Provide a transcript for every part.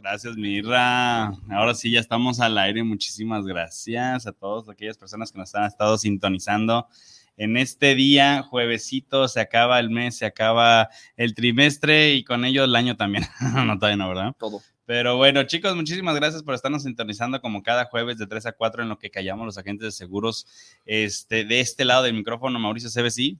Gracias, Mirra. Ahora sí, ya estamos al aire. Muchísimas gracias a todas aquellas personas que nos han estado sintonizando. En este día, juevesito, se acaba el mes, se acaba el trimestre y con ello el año también. no, todavía no, ¿verdad? Todo. Pero bueno, chicos, muchísimas gracias por estarnos sintonizando como cada jueves de 3 a 4 en lo que callamos los agentes de seguros. Este, de este lado del micrófono, Mauricio CBC.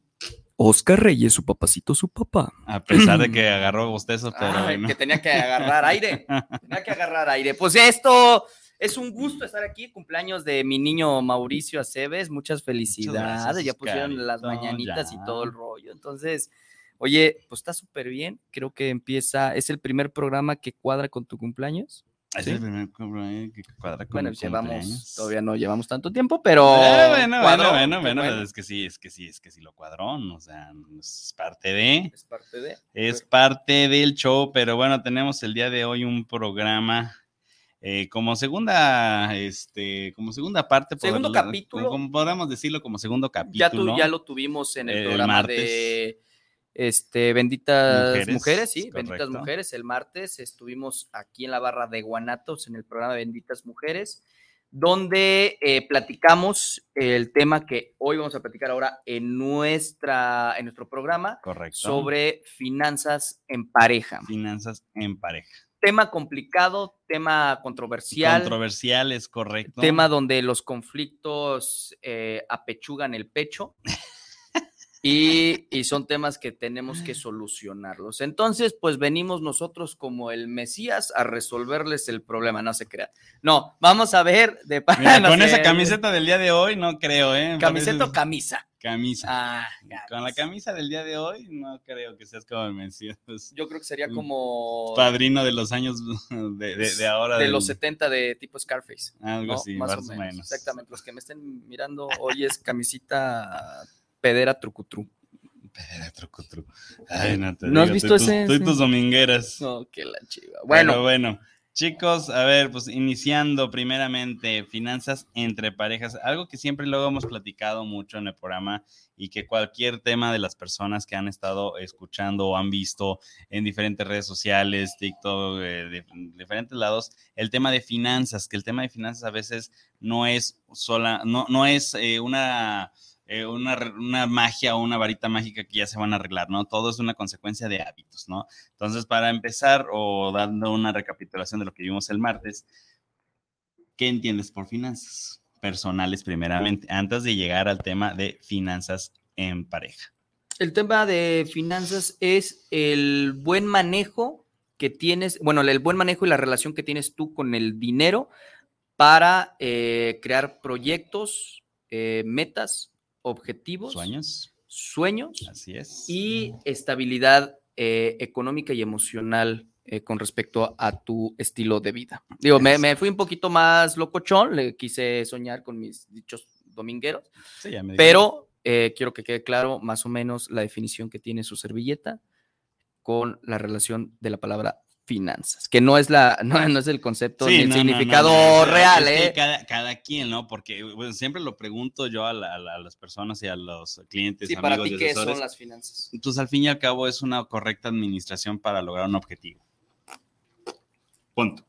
Oscar Reyes, su papacito, su papá. A pesar de que agarró bostezos, pero. Ay, que tenía que agarrar aire. tenía que agarrar aire. Pues esto es un gusto estar aquí. Cumpleaños de mi niño Mauricio Aceves. Muchas felicidades. gracias, ya pusieron las mañanitas ya. y todo el rollo. Entonces, oye, pues está súper bien. Creo que empieza. Es el primer programa que cuadra con tu cumpleaños. Es ¿Sí? el primer cumpleaños que cuadra con Bueno, llevamos, todavía no llevamos tanto tiempo, pero. Eh, bueno, cuadró, bueno, bueno, bueno, es que sí, es que sí, es que sí lo cuadrón, o sea, es parte de, Es parte de. es parte del show, pero bueno, tenemos el día de hoy un programa eh, como segunda, este, como segunda parte, Segundo capítulo. como podríamos decirlo, como segundo Ya, capítulo. tu- ya lo tuvimos en el programa martes. de este, Benditas Mujeres, Mujeres, sí, Benditas. Mujeres. El martes estuvimos aquí en la barra de Guanatos en el programa Benditas Mujeres, donde eh, platicamos el tema que hoy vamos a platicar ahora en, nuestra, en nuestro programa Correcto. sobre finanzas en pareja. finanzas en pareja. Tema complicado, tema controversial. Controversial es correcto. Tema donde los conflictos eh, apechugan el pecho y, y son temas que tenemos que solucionarlos. Entonces, pues venimos nosotros como el Mesías a resolverles el problema, no se crea. No, vamos a ver de Mira, no con sé, esa camiseta del día de hoy, no creo, ¿eh? ¿Camiseta o camisa? Camisa. Ah, Con la camisa del día de hoy, no creo que seas como mencionas. Yo creo que sería Mm, como Padrino de los años de, de- de ahora. de del- los 70 de tipo Scarface. Algo ¿no? así, más, o menos. menos. Exactamente. Los que me estén mirando, hoy es camisita pedera trucutru. Pedera, truco. Ay, no te ¿No has visto tú y ese- tú y ese? tus domingueras. No, que la chiva. Bueno, Bueno, bueno. Chicos, a ver, pues iniciando primeramente finanzas entre parejas, algo que siempre luego hemos platicado mucho en el programa y que cualquier tema de las personas que han estado escuchando o han visto en diferentes redes sociales, TikTok, eh, de, diferentes lados, el tema de finanzas, que el tema de finanzas a veces no es sola, no, no es eh, una eh, una, una magia o una varita mágica que ya se van a arreglar, ¿no? Todo es una consecuencia de hábitos, ¿no? Entonces, para empezar o dando una recapitulación de lo que vimos el martes, ¿qué entiendes por finanzas personales primeramente, antes de llegar al tema de finanzas en pareja? el tema de finanzas es el buen manejo que tienes, bueno, el buen manejo y la relación que tienes tú con el dinero para eh, crear proyectos, eh, metas, objetivos, ¿Sueños? sueños Así es. y estabilidad eh, económica y emocional eh, con respecto a tu estilo de vida. Digo, me, me fui un poquito más locochón, le quise soñar con mis dichos domingueros, Sí, ya me pero eh, quiero que quede claro más o menos la definición que tiene su servilleta con la relación de la palabra finanzas, que no es la no, no es el concepto Sí, ni el no, significado no, real, ¿eh? Cada, cada quien, ¿no? Porque bueno, siempre lo pregunto yo a, la- a la- a las personas y a los clientes, Sí, para amigos ti, y ¿qué son las finanzas? Entonces, al fin y al cabo, es una correcta administración para lograr un objetivo. Punto.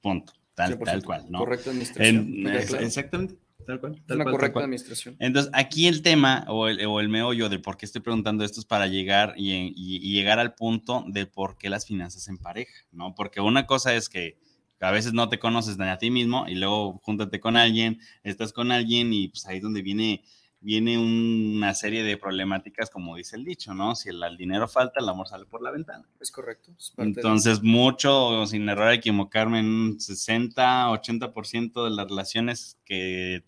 Punto. Tal, 100%, tal cual, ¿no? Correcto administración. En- ¿me queda es- claro? Exactamente. Tal cual. Es tal una cual, correcta cual. administración. Entonces, aquí el tema o el, o el meollo del por qué estoy preguntando esto es para llegar y, y- y llegar al punto de por qué las finanzas en pareja, ¿no? Porque una cosa es que a veces no te conoces ni a ti mismo y luego júntate con alguien, estás con alguien y pues ahí es donde viene, viene una serie de problemáticas, como dice el dicho, ¿no? Si el, el dinero falta, el amor sale por la ventana. Es correcto. es de- Entonces, mucho, sin error a equivocarme, en un 60, 80% de las relaciones que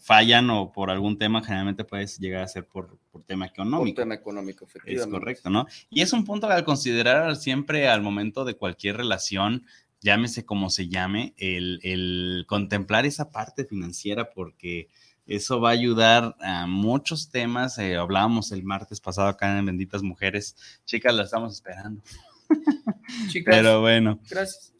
fallan o por algún tema, generalmente puedes llegar a ser por, por tema por económico. tema económico, Es efectivamente. correcto, ¿no? Y es un punto al considerar siempre al momento de cualquier relación, llámese como se llame, el, el contemplar esa parte financiera porque eso va a ayudar a muchos temas. eh, hablábamos el martes pasado acá en Benditas Mujeres. Chicas, la estamos esperando. Chicas, Pero bueno. gracias.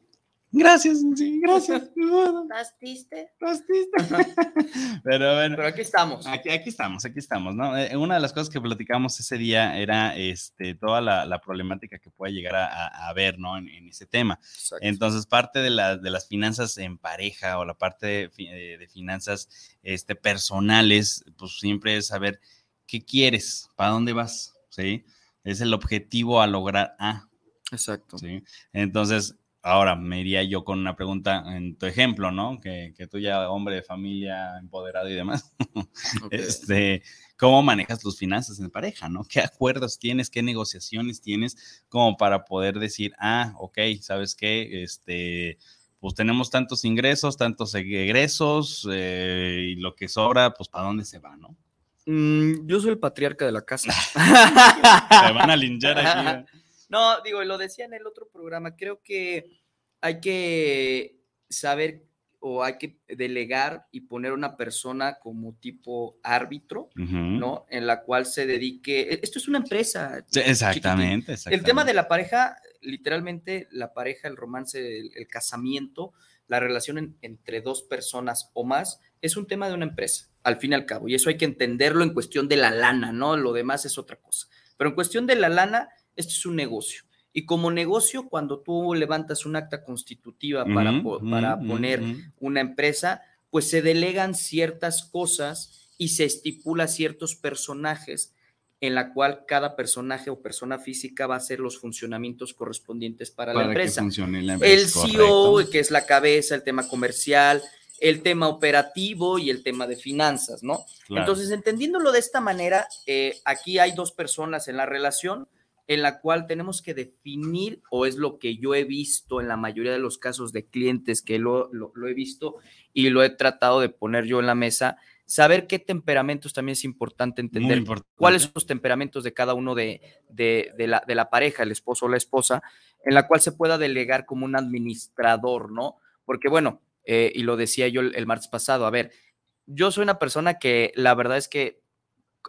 Gracias, sí, gracias. ¿Estás triste? Estás triste. Pero bueno. Pero aquí estamos. Aquí, aquí estamos, aquí estamos, ¿no? Eh, una de las cosas que platicamos ese día era este, toda la, la problemática que puede llegar a, a- a haber, ¿no? En, en ese tema. Exacto. Entonces, parte de, la- de las finanzas en pareja o la parte de, eh, de finanzas este, personales, pues siempre es saber qué quieres, para dónde vas, ¿sí? Es el objetivo a lograr A. Exacto. ¿sí? Entonces, ahora me iría yo con una pregunta en tu ejemplo, ¿no? Que, que tú ya, hombre de familia, empoderado y demás, este, ¿cómo manejas tus finanzas en pareja, ¿no? ¿Qué acuerdos tienes, qué negociaciones tienes como para poder decir, ah, ok, ¿sabes qué? Este, pues tenemos tantos ingresos, tantos egresos eh, y lo que sobra, pues ¿para dónde se va, no? Mm, yo soy el patriarca de la casa. Te van a linchar aquí. No, digo, y lo decía en el otro programa, creo que hay que saber o hay que delegar y poner una persona como tipo árbitro. ¿no? En la cual se dedique, e- esto es una empresa. Sí, exactamente, El tema de la pareja, literalmente la pareja, el romance, el, el casamiento, la relación en- entre dos personas o más, es un tema de una empresa, al fin y al cabo. Y eso hay que entenderlo en cuestión de la lana, ¿no? Lo demás es otra cosa. Pero en cuestión de la lana, esto es un negocio. Y como negocio, cuando tú levantas un acta constitutiva para, po- para poner una empresa, pues se delegan ciertas cosas y se estipula ciertos personajes en la cual cada personaje o persona física va a hacer los funcionamientos correspondientes para, la para que empresa. funcione la El empresa. CEO, correcto. que es la cabeza, el tema comercial, el tema operativo y el tema de finanzas, ¿no? Claro. Entonces, entendiéndolo de esta manera, eh, aquí hay dos personas en la relación en la cual tenemos que definir, o es lo que yo he visto en la mayoría de los casos de clientes que lo, lo- lo he visto y lo he tratado de poner yo en la mesa, saber qué temperamentos también es importante entender importante. cuáles son los temperamentos de cada uno de, de- de la, de la pareja, el esposo o la esposa, en la cual se pueda delegar como un administrador, ¿no? Porque bueno, eh, y lo decía yo el, el martes pasado, a ver, yo soy una persona que la verdad es que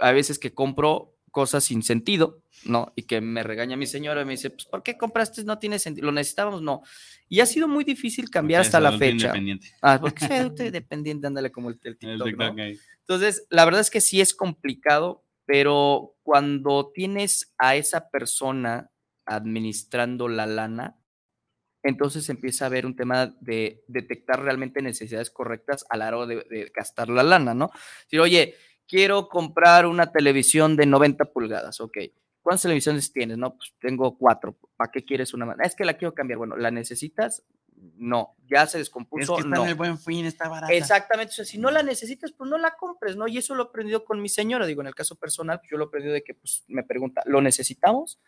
a veces que compro cosas sin sentido, ¿no? Y que me regaña mi señora y me dice, pues, ¿por qué compraste? No tiene sentido, lo necesitábamos, no. Y ha sido muy difícil cambiar Porque hasta la fecha. independiente. Ah, porque soy adulto independiente, ándale como el, el El TikTok, TikTok, ¿no? Entonces, la verdad es que sí es complicado, pero cuando tienes a esa persona administrando la lana, entonces empieza a haber un tema de detectar realmente necesidades correctas a la hora de, de gastar la lana, ¿no? Decir, oye, quiero comprar una televisión de 90 pulgadas, ok. ¿Cuántas televisiones tienes? No, pues tengo cuatro. ¿Para qué quieres una más? Es que la quiero cambiar. Bueno, ¿la necesitas? No. ¿Ya se Es descompuso? que está no. en el buen fin, está barata. Exactamente, o sea, si no la necesitas, pues no la compres, ¿no? Y eso lo he aprendido con mi señora, digo, en el caso personal, pues yo lo he aprendido de que, pues, me pregunta, ¿lo necesitamos?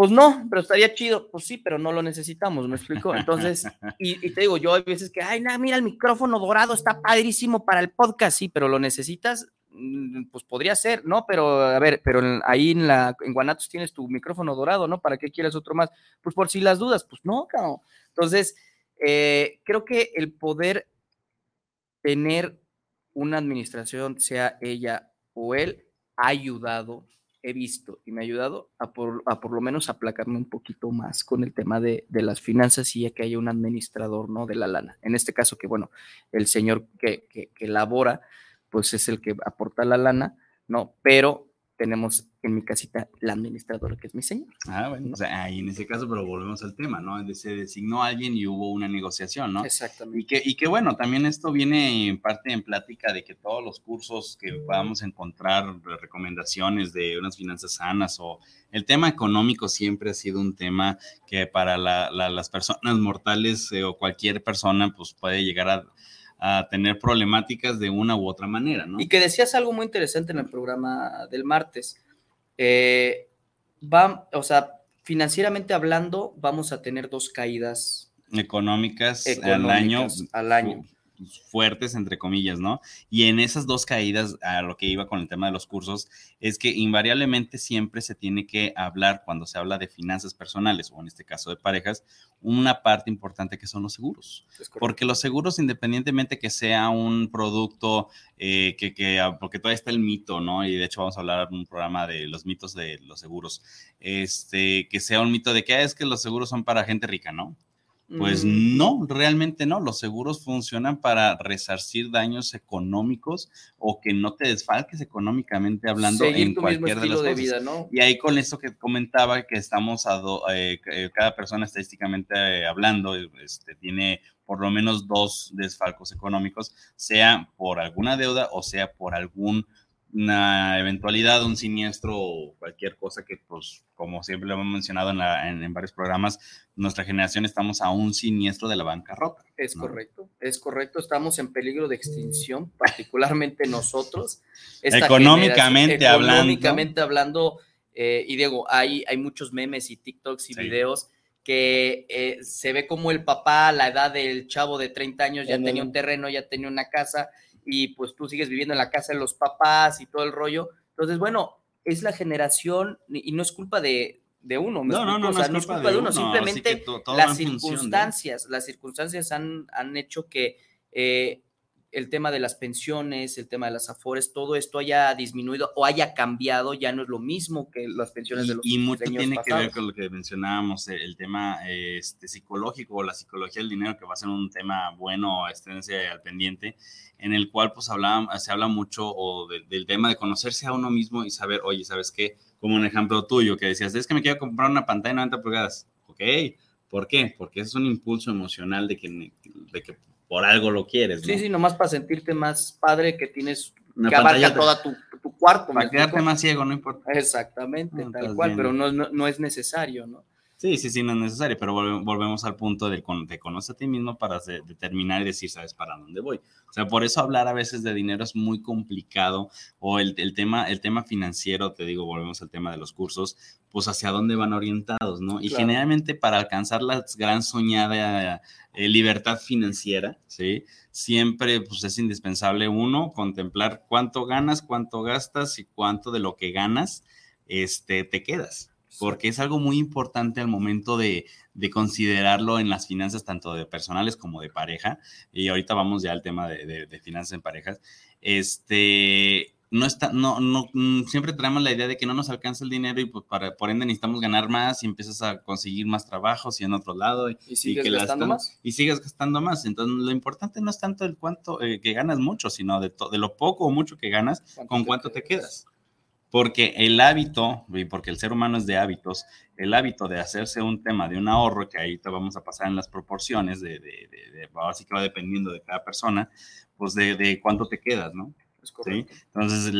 Pues no, pero estaría chido, pues sí, pero no lo necesitamos, ¿me explico? Entonces, y, y te digo, yo hay veces que, ay, nada, mira, el micrófono dorado está padrísimo para el podcast, sí, pero lo necesitas, Mm, pues podría ser, ¿no? Pero, a ver, pero en- ahí en la, en Guanatos tienes tu micrófono dorado, ¿no? ¿Para qué quieres otro más? Pues por si las dudas, pues no, cabrón. Entonces, eh, creo que el poder tener una administración, sea ella o él, ha ayudado, he visto y me ha ayudado a por, a por lo menos aplacarme un poquito más con el tema de, de las finanzas y ya que haya un administrador, ¿no? De la lana. En este caso que, bueno, el señor que, que, que labora, pues es el que aporta la lana, ¿no? Pero tenemos en mi casita la administradora, que es mi señor. Ah, bueno, o sea, ahí en ese caso, pero volvemos al tema, ¿no? Se designó a alguien y hubo una negociación, ¿no? Exactamente. Y que, y que bueno, también esto viene en parte en plática de que todos los cursos que podamos encontrar, recomendaciones de unas finanzas sanas o el tema económico siempre ha sido un tema que para las personas mortales eh, o cualquier persona pues puede llegar a a tener problemáticas de una u otra manera, ¿no? Y que decías algo muy interesante en el programa del martes. Eh, va, o sea, financieramente hablando, vamos a tener dos caídas económicas, al año. Al año fuertes, entre comillas, ¿no? Y en esas dos caídas, a lo que iba con el tema de los cursos, es que invariablemente siempre se tiene que hablar, cuando se habla de finanzas personales, o en este caso de parejas, una parte importante que son los seguros. Porque los seguros, independientemente que sea un producto eh, que, que, ah, porque todavía está el mito, ¿no? Y de hecho vamos a hablar en un programa de los mitos de los seguros, este, que sea un mito de que ah, es que los seguros son para gente rica, ¿no? Pues mm. no, realmente no. Los seguros funcionan para resarcir daños económicos o que no te desfalques económicamente hablando en cualquier de las cosas. vida, ¿no? Y ahí con esto que comentaba que estamos a eh, eh, cada persona estadísticamente eh, hablando este, tiene por lo menos dos desfalcos económicos, sea por alguna deuda o sea por algún una eventualidad, un siniestro o cualquier cosa que, pues, como siempre lo hemos mencionado en, varios programas, nuestra generación estamos a un siniestro de la bancarrota. Es correcto, es correcto. Estamos en peligro de extinción, particularmente nosotros. económicamente hablando. Económicamente hablando, eh, y Diego, hay, hay muchos memes y TikToks y videos que eh, se ve como el papá a la edad del chavo de 30 años ya tenía un terreno, ya tenía una casa y pues tú sigues viviendo en la casa de los papás y todo el rollo. Entonces, bueno, es la generación y no es culpa de, uno, no, no, no, no, es culpa de uno, simplemente las circunstancias, las circunstancias han, han hecho que eh, el tema de las pensiones, el tema de las afores, todo esto haya disminuido o haya cambiado, ya no es lo mismo que las pensiones de los Y mucho tiene que ver con lo que mencionábamos, el tema este, psicológico o la psicología del dinero, que va a ser un tema bueno, esténse al pendiente, en el cual pues habla, se habla mucho o del tema de conocerse a uno mismo y saber, oye, ¿sabes qué? Como un ejemplo tuyo que decías, es que me quiero comprar una pantalla de 90 pulgadas. Ok, ¿por qué? Porque es un impulso emocional de que, de que por algo lo quieres. ¿no? Sí, sí, nomás para sentirte más padre que tienes que abarca toda tu, cuarto. Para quedarte más ciego, no importa. Exactamente, tal cual, pero no, no, es necesario, ¿no? Sí, sí, sí, no es necesario, pero volvemos al punto de te conoce a ti mismo para determinar y decir, sabes para dónde voy. O sea, por eso hablar a veces de dinero es muy complicado o el, el, tema, el tema financiero, te digo, volvemos al tema de los cursos, pues hacia dónde van orientados, ¿no? Y generalmente para alcanzar la gran soñada eh, libertad financiera, ¿sí? Siempre pues es indispensable uno contemplar cuánto ganas, cuánto gastas y cuánto de lo que ganas este, te quedas porque es algo muy importante al momento de, considerarlo en las finanzas, tanto de personales como de pareja. Y ahorita vamos ya al tema de, finanzas en parejas. Este, no está, no, no, mm, siempre tenemos la idea de que no nos alcanza el dinero y pues para, por ende necesitamos ganar más y empiezas a conseguir más trabajos y en otro lado. Y, sigues gastando más. Y sigues gastando más. Entonces, lo importante no es tanto el cuánto eh, que ganas mucho, sino de, de lo poco o mucho que ganas, con cuánto te quedas porque el hábito, y porque el ser humano es de hábitos, el hábito de hacerse un tema de un ahorro, que ahí te vamos a pasar en las proporciones, de, de, de, así que va dependiendo de cada persona, pues de, cuánto te quedas, ¿no? Es. Entonces,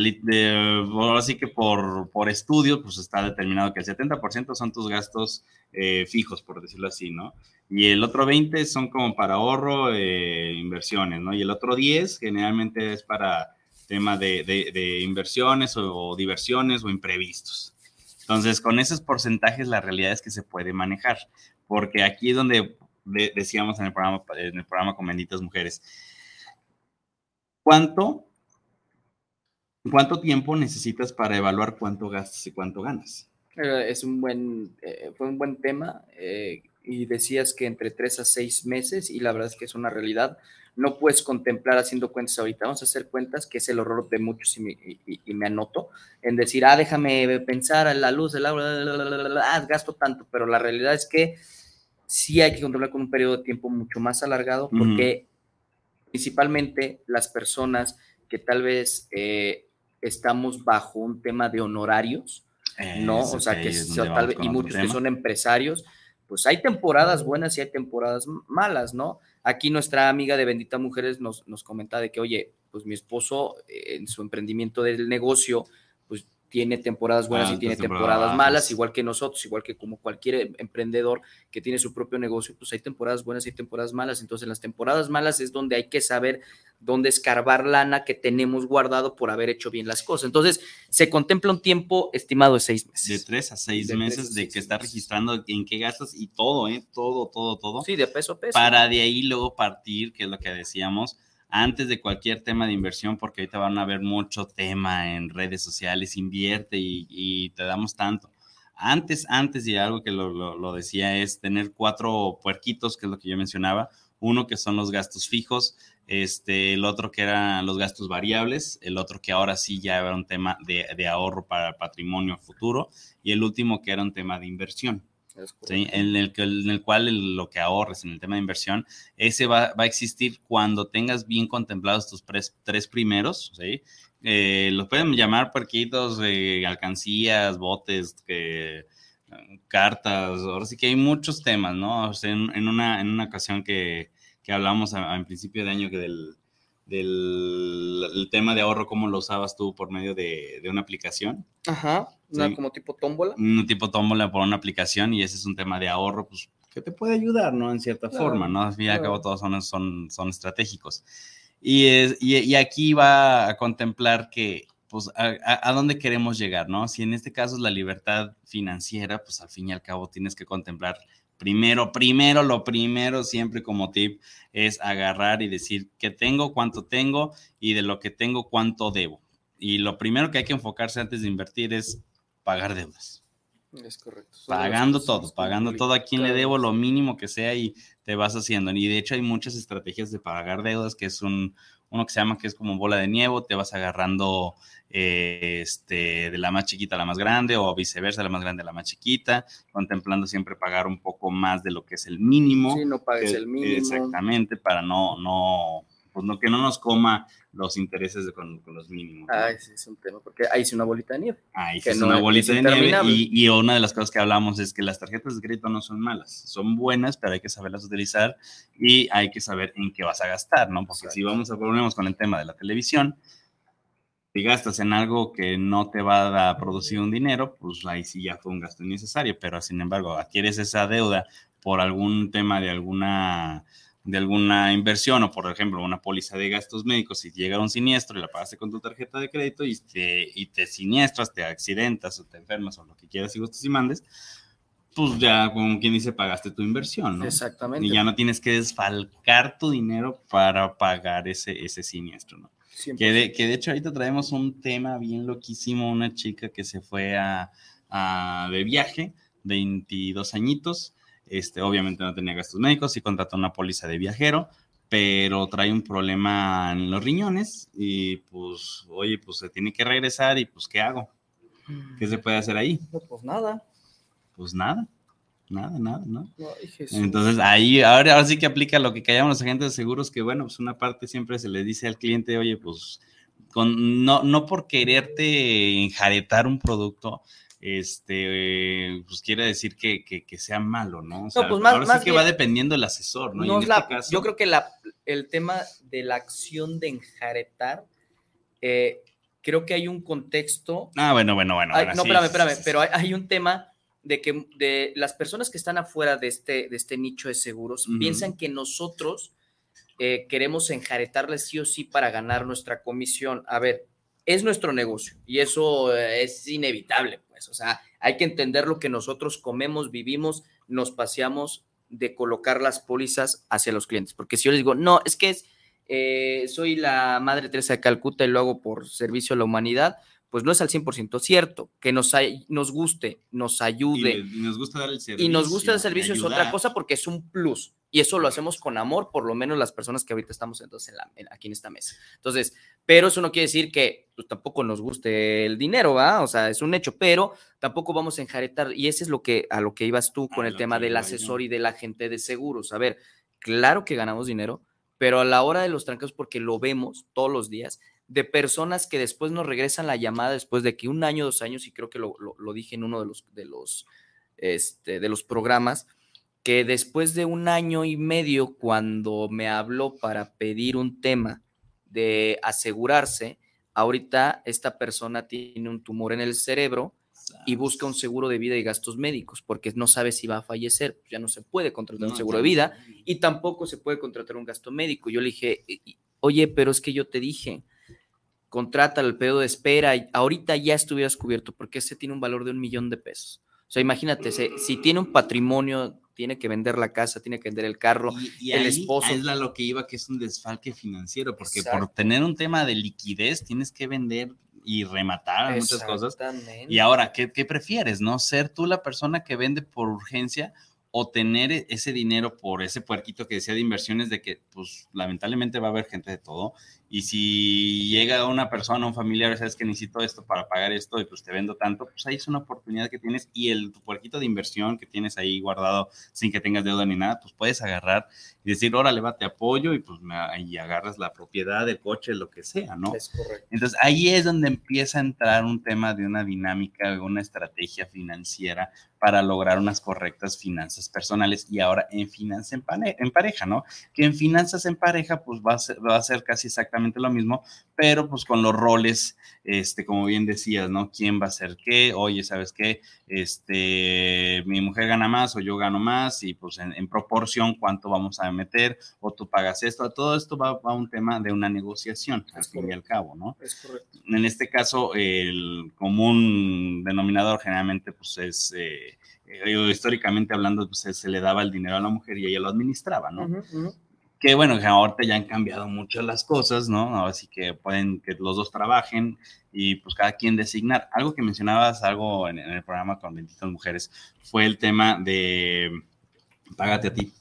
ahora sí que por, por estudio, pues está determinado que el 70% son tus gastos eh, fijos, por decirlo así, ¿no? Y el otro 20 son como para ahorro, eh, inversiones, ¿no? Y el otro 10 generalmente es para tema de, inversiones o, diversiones o imprevistos. Entonces, con esos porcentajes, la realidad es que se puede manejar, porque aquí es donde decíamos en el programa, en el programa con benditas mujeres, ¿cuánto, cuánto tiempo necesitas para evaluar cuánto gastas y cuánto ganas? Es un buen, eh, fue un buen tema eh, y decías que entre tres a seis meses y la verdad es que es una realidad no puedes contemplar haciendo cuentas ahorita. Vamos a hacer cuentas, que es el horror de muchos y me, anoto, en decir, ah, déjame pensar a la luz, el agua, ah, gasto tanto, pero la realidad es que sí hay que controlar con un periodo de tiempo mucho más alargado, porque principalmente las personas que tal vez eh, estamos bajo un tema de honorarios, ¿no? O sea, que sea tal vez- y muchos que son empresarios, pues hay temporadas buenas y hay temporadas malas, ¿no? Aquí nuestra amiga de Bendita Mujeres nos, nos comenta de que, oye, pues mi esposo eh, en su emprendimiento del negocio, tiene temporadas buenas y tiene temporadas malas, igual que nosotros, igual que como cualquier em- emprendedor que tiene su propio negocio, pues hay temporadas buenas y temporadas malas. Entonces, en las temporadas malas es donde hay que saber dónde escarbar lana que tenemos guardado por haber hecho bien las cosas. Entonces, se contempla un tiempo estimado de seis De meses. tres a seis De meses a de que está registrando en qué gastas y todo, ¿eh? Todo, todo, todo. Sí, de peso a peso. para de ahí luego partir, que es lo que decíamos, antes de cualquier tema de inversión, porque ahorita van a haber mucho tema en redes sociales, invierte y, te damos tanto. Antes, antes, y algo que lo, lo- decía, es tener cuatro puerquitos, que es lo que yo mencionaba. Uno que son los gastos fijos, este, el otro que eran los gastos variables, el otro que ahora sí ya era un tema de, de ahorro para patrimonio futuro, y el último que era un tema de inversión. ¿Sí? en, el, que- en el cual el- lo que ahorres en el tema de inversión, ese va, va a existir cuando tengas bien contemplados tus tres, tres primeros, ¿sí? Eh, los pueden llamar puerquitos, eh, alcancías, botes, que, cartas, ahora sí que hay muchos temas, ¿no? O sea, en, en una, en una ocasión que, que hablamos a, a- en principio de año que del, del el tema de ahorro, cómo lo usabas tú por medio de, de una aplicación Ajá, una Sí. como tipo tómbola. un tipo tómbola por una aplicación y ese es un tema de ahorro, pues que te puede ayudar, ¿no? En cierta Claro, forma, ¿no? Al fin y al cabo todos son, son, son estratégicos. Y, es, y, y aquí va a contemplar que, pues, a, a- a dónde queremos llegar, ¿no? Si en este caso es la libertad financiera, pues al fin y al cabo tienes que contemplar primero, primero, lo primero siempre como tip es agarrar y decir qué tengo, cuánto tengo y de lo que tengo, cuánto debo. Y lo primero que hay que enfocarse antes de invertir es pagar deudas. Es correcto. Son Pagando todo, pagando todo a quien le debo lo mínimo que sea y te vas haciendo. Y de hecho hay muchas estrategias de pagar deudas, que es un, uno que se llama que es como bola de nieve, te vas agarrando eh, este, de la más chiquita a la más grande o viceversa, la más grande a la más chiquita, contemplando siempre pagar un poco más de lo que es el mínimo. Sí, no pagues que- el mínimo. Exactamente, para no, no, pues no, que no nos coma los intereses de con, con los mínimos. ¿no? Ay, sí, es un tema, porque ahí sí una bolita de nieve. Ahí sí que es no una es bolita de nieve y, y una de las cosas que hablamos es que las tarjetas de crédito no son malas, son buenas, pero hay que saberlas utilizar y hay que saber en qué vas a gastar, ¿no? Porque si vamos a volvemos con el tema de la televisión, si gastas en algo que no te va a producir un dinero, pues ahí sí ya fue un gasto innecesario, pero sin embargo adquieres esa deuda por algún tema de alguna de alguna inversión o por ejemplo una póliza de gastos médicos si llega un siniestro y la pagaste con tu tarjeta de crédito y te, y te siniestras, te accidentas o te enfermas o lo que quieras y gustes y mandes, pues ya como quien dice pagaste tu inversión, ¿no? Exactamente. Y ya no tienes que desfalcar tu dinero para pagar ese, ese siniestro, ¿no? 100%. Que de, que de hecho ahorita traemos un tema bien loquísimo, una chica que se fue a, a- de viaje, 22 añitos, este, obviamente no tenía gastos médicos y contrató una póliza de viajero, pero trae un problema en los riñones y pues, oye, pues se tiene que regresar y pues, ¿qué hago? ¿Qué se puede hacer ahí? No, pues nada. Pues nada, nada, nada, ¿no? Ay. Entonces ahí, ahora, ahora sí que aplica lo que callamos los agentes de seguros, que bueno, pues una parte siempre se le dice al cliente, oye, pues con, no, no por quererte enjaretar un producto, este, pues quiere decir que, que, que sea malo, ¿no? O sea, pues más- ahora más sí que bien- va dependiendo del asesor, ¿no? No en este caso, Yo creo que la, el tema de la acción de enjaretar, eh, creo que hay un contexto. Ah, bueno, bueno, bueno. No, sí, espérame, espérame, sí, sí. pero hay, hay un tema de que de las personas que están afuera de este, de este nicho de seguros piensan que nosotros eh, queremos enjaretarles sí o sí para ganar nuestra comisión. A ver, es nuestro negocio y eso eh, es inevitable, O sea, hay que entender lo que nosotros comemos, vivimos, nos paseamos de colocar las pólizas hacia los clientes. Porque si yo les digo, no, es que eh, soy la Madre Teresa de Calcuta y lo hago por servicio a la humanidad, pues no es al 100% cierto. Que nos, nos guste, nos ayude y nos gusta dar el servicio. y nos gusta el servicio es otra cosa porque es un plus. Y eso lo hacemos con amor, por lo menos las personas que ahorita estamos entonces en la- en- aquí en esta mesa. Entonces, pero eso no quiere decir que pues, tampoco nos guste el dinero, ¿va? O sea, es un hecho, pero tampoco vamos a enjaretar. Y ese es lo que, a lo que ibas tú con A el tema del asesor y del agente de seguros. A ver, claro que ganamos dinero, pero a la hora de los trancos, porque lo vemos todos los días, de personas que después nos regresan la llamada después de que un año, dos años, y creo que lo, dije en uno de los, de, los, este, de los programas, que después de un año y medio, cuando me habló para pedir un tema de asegurarse, ahorita esta persona tiene un tumor en el cerebro y busca un seguro de vida y gastos médicos porque no sabe si va a fallecer. Ya no se puede contratar un seguro de vida y tampoco se puede contratar un gasto médico. Yo le dije, oye, pero es que yo te dije, contrata el pedo de espera, y ahorita ya estuvieras cubierto porque ese tiene un valor de un millón de pesos. O sea, imagínate, si tiene un patrimonio, tiene que vender la casa, tiene que vender el carro, y, el esposo. Es lo que iba, que es un desfalque financiero, porque por tener un tema de liquidez tienes que vender y rematar muchas cosas. Y ahora, ¿qué, ¿qué, prefieres? ¿No? Ser tú la persona que vende por urgencia o tener e, ese dinero por ese puerquito que decía de inversiones de que, pues, lamentablemente va a haber gente de todo. Y si llega una persona, un familiar, sabes que necesito esto para pagar esto y pues te vendo tanto, pues ahí es una oportunidad que tienes y el tu puerquito de inversión que tienes ahí guardado sin que tengas deuda ni nada, pues puedes agarrar y decir, órale, va, te apoyo y pues me, y agarras la propiedad del coche, lo que sea, ¿no? Es correcto. Entonces ahí es donde empieza a entrar un tema de una dinámica, de una estrategia financiera para lograr unas correctas finanzas personales y ahora en finanzas en, pareja, ¿no? Que en finanzas en pareja pues va a ser, va a ser casi exactamente lo mismo, pero pues con los roles, este, como bien decías, ¿no? ¿Quién va a hacer qué? Oye, ¿sabes qué? Este, mi mujer gana más o yo gano más y pues en, proporción cuánto vamos a meter o tú pagas esto. Todo esto va, a un tema de una negociación, al fin y al cabo, ¿no? Es correcto. En este caso, el común denominador generalmente pues es... Eh, eh, históricamente hablando, pues se le daba el dinero a la mujer y ella lo administraba, ¿no? Que bueno, ahorita ya han cambiado mucho las cosas, ¿no? Así que pueden que los dos trabajen y pues cada quien designar. Algo que mencionabas, algo en, en el programa con Benditas Mujeres, fue el tema de págate a ti.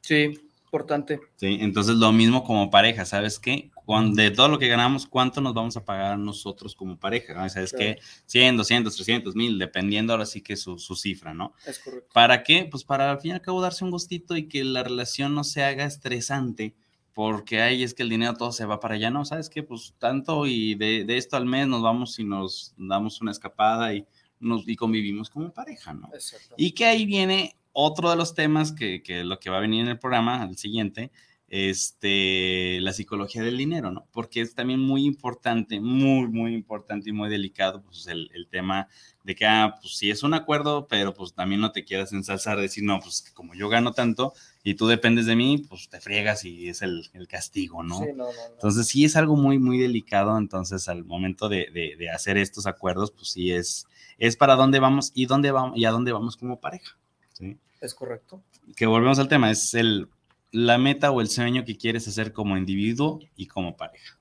Sí, importante. Sí, entonces lo mismo como pareja, ¿sabes qué? De todo lo que ganamos, ¿cuánto nos vamos a pagar nosotros como pareja? ¿no? ¿Sabes qué? 100, 200, 300 mil, dependiendo ahora sí que su, su cifra, ¿no? Es correcto. ¿Para qué? Pues para al fin y al cabo darse un gustito y que la relación no se haga estresante porque ahí es que el dinero todo se va para allá, ¿no? ¿Sabes qué? Pues tanto y de, de esto al mes nos vamos y nos damos una escapada y, nos, y convivimos como pareja, ¿no? Exacto. Y que ahí viene otro de los temas que, que lo que va a venir en el programa, el siguiente, este, la psicología del dinero, ¿no? Porque es también muy importante, muy, muy importante y muy delicado, pues el, el tema de que, ah, pues sí es un acuerdo, pero pues también no te quieras ensalzar, decir, no, pues como yo gano tanto y tú dependes de mí, pues te friegas y es el, el castigo, ¿no? Sí, no, no, Entonces sí es algo muy, muy delicado, entonces al momento de, de, de, hacer estos acuerdos, pues sí es, es para dónde vamos y dónde vamos y a dónde vamos como pareja, ¿sí? Es correcto. Que volvemos al tema, es el la meta o el sueño que quieres hacer como individuo y como pareja.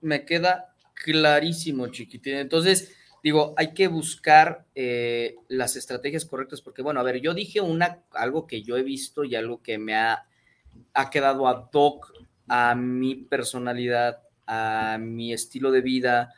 Me queda clarísimo, chiquitín. Entonces, digo, hay que buscar eh, las estrategias correctas, porque, bueno, a ver, yo dije una, algo que yo he visto y algo que me ha, ha quedado ad hoc a mi personalidad, a mi estilo de vida,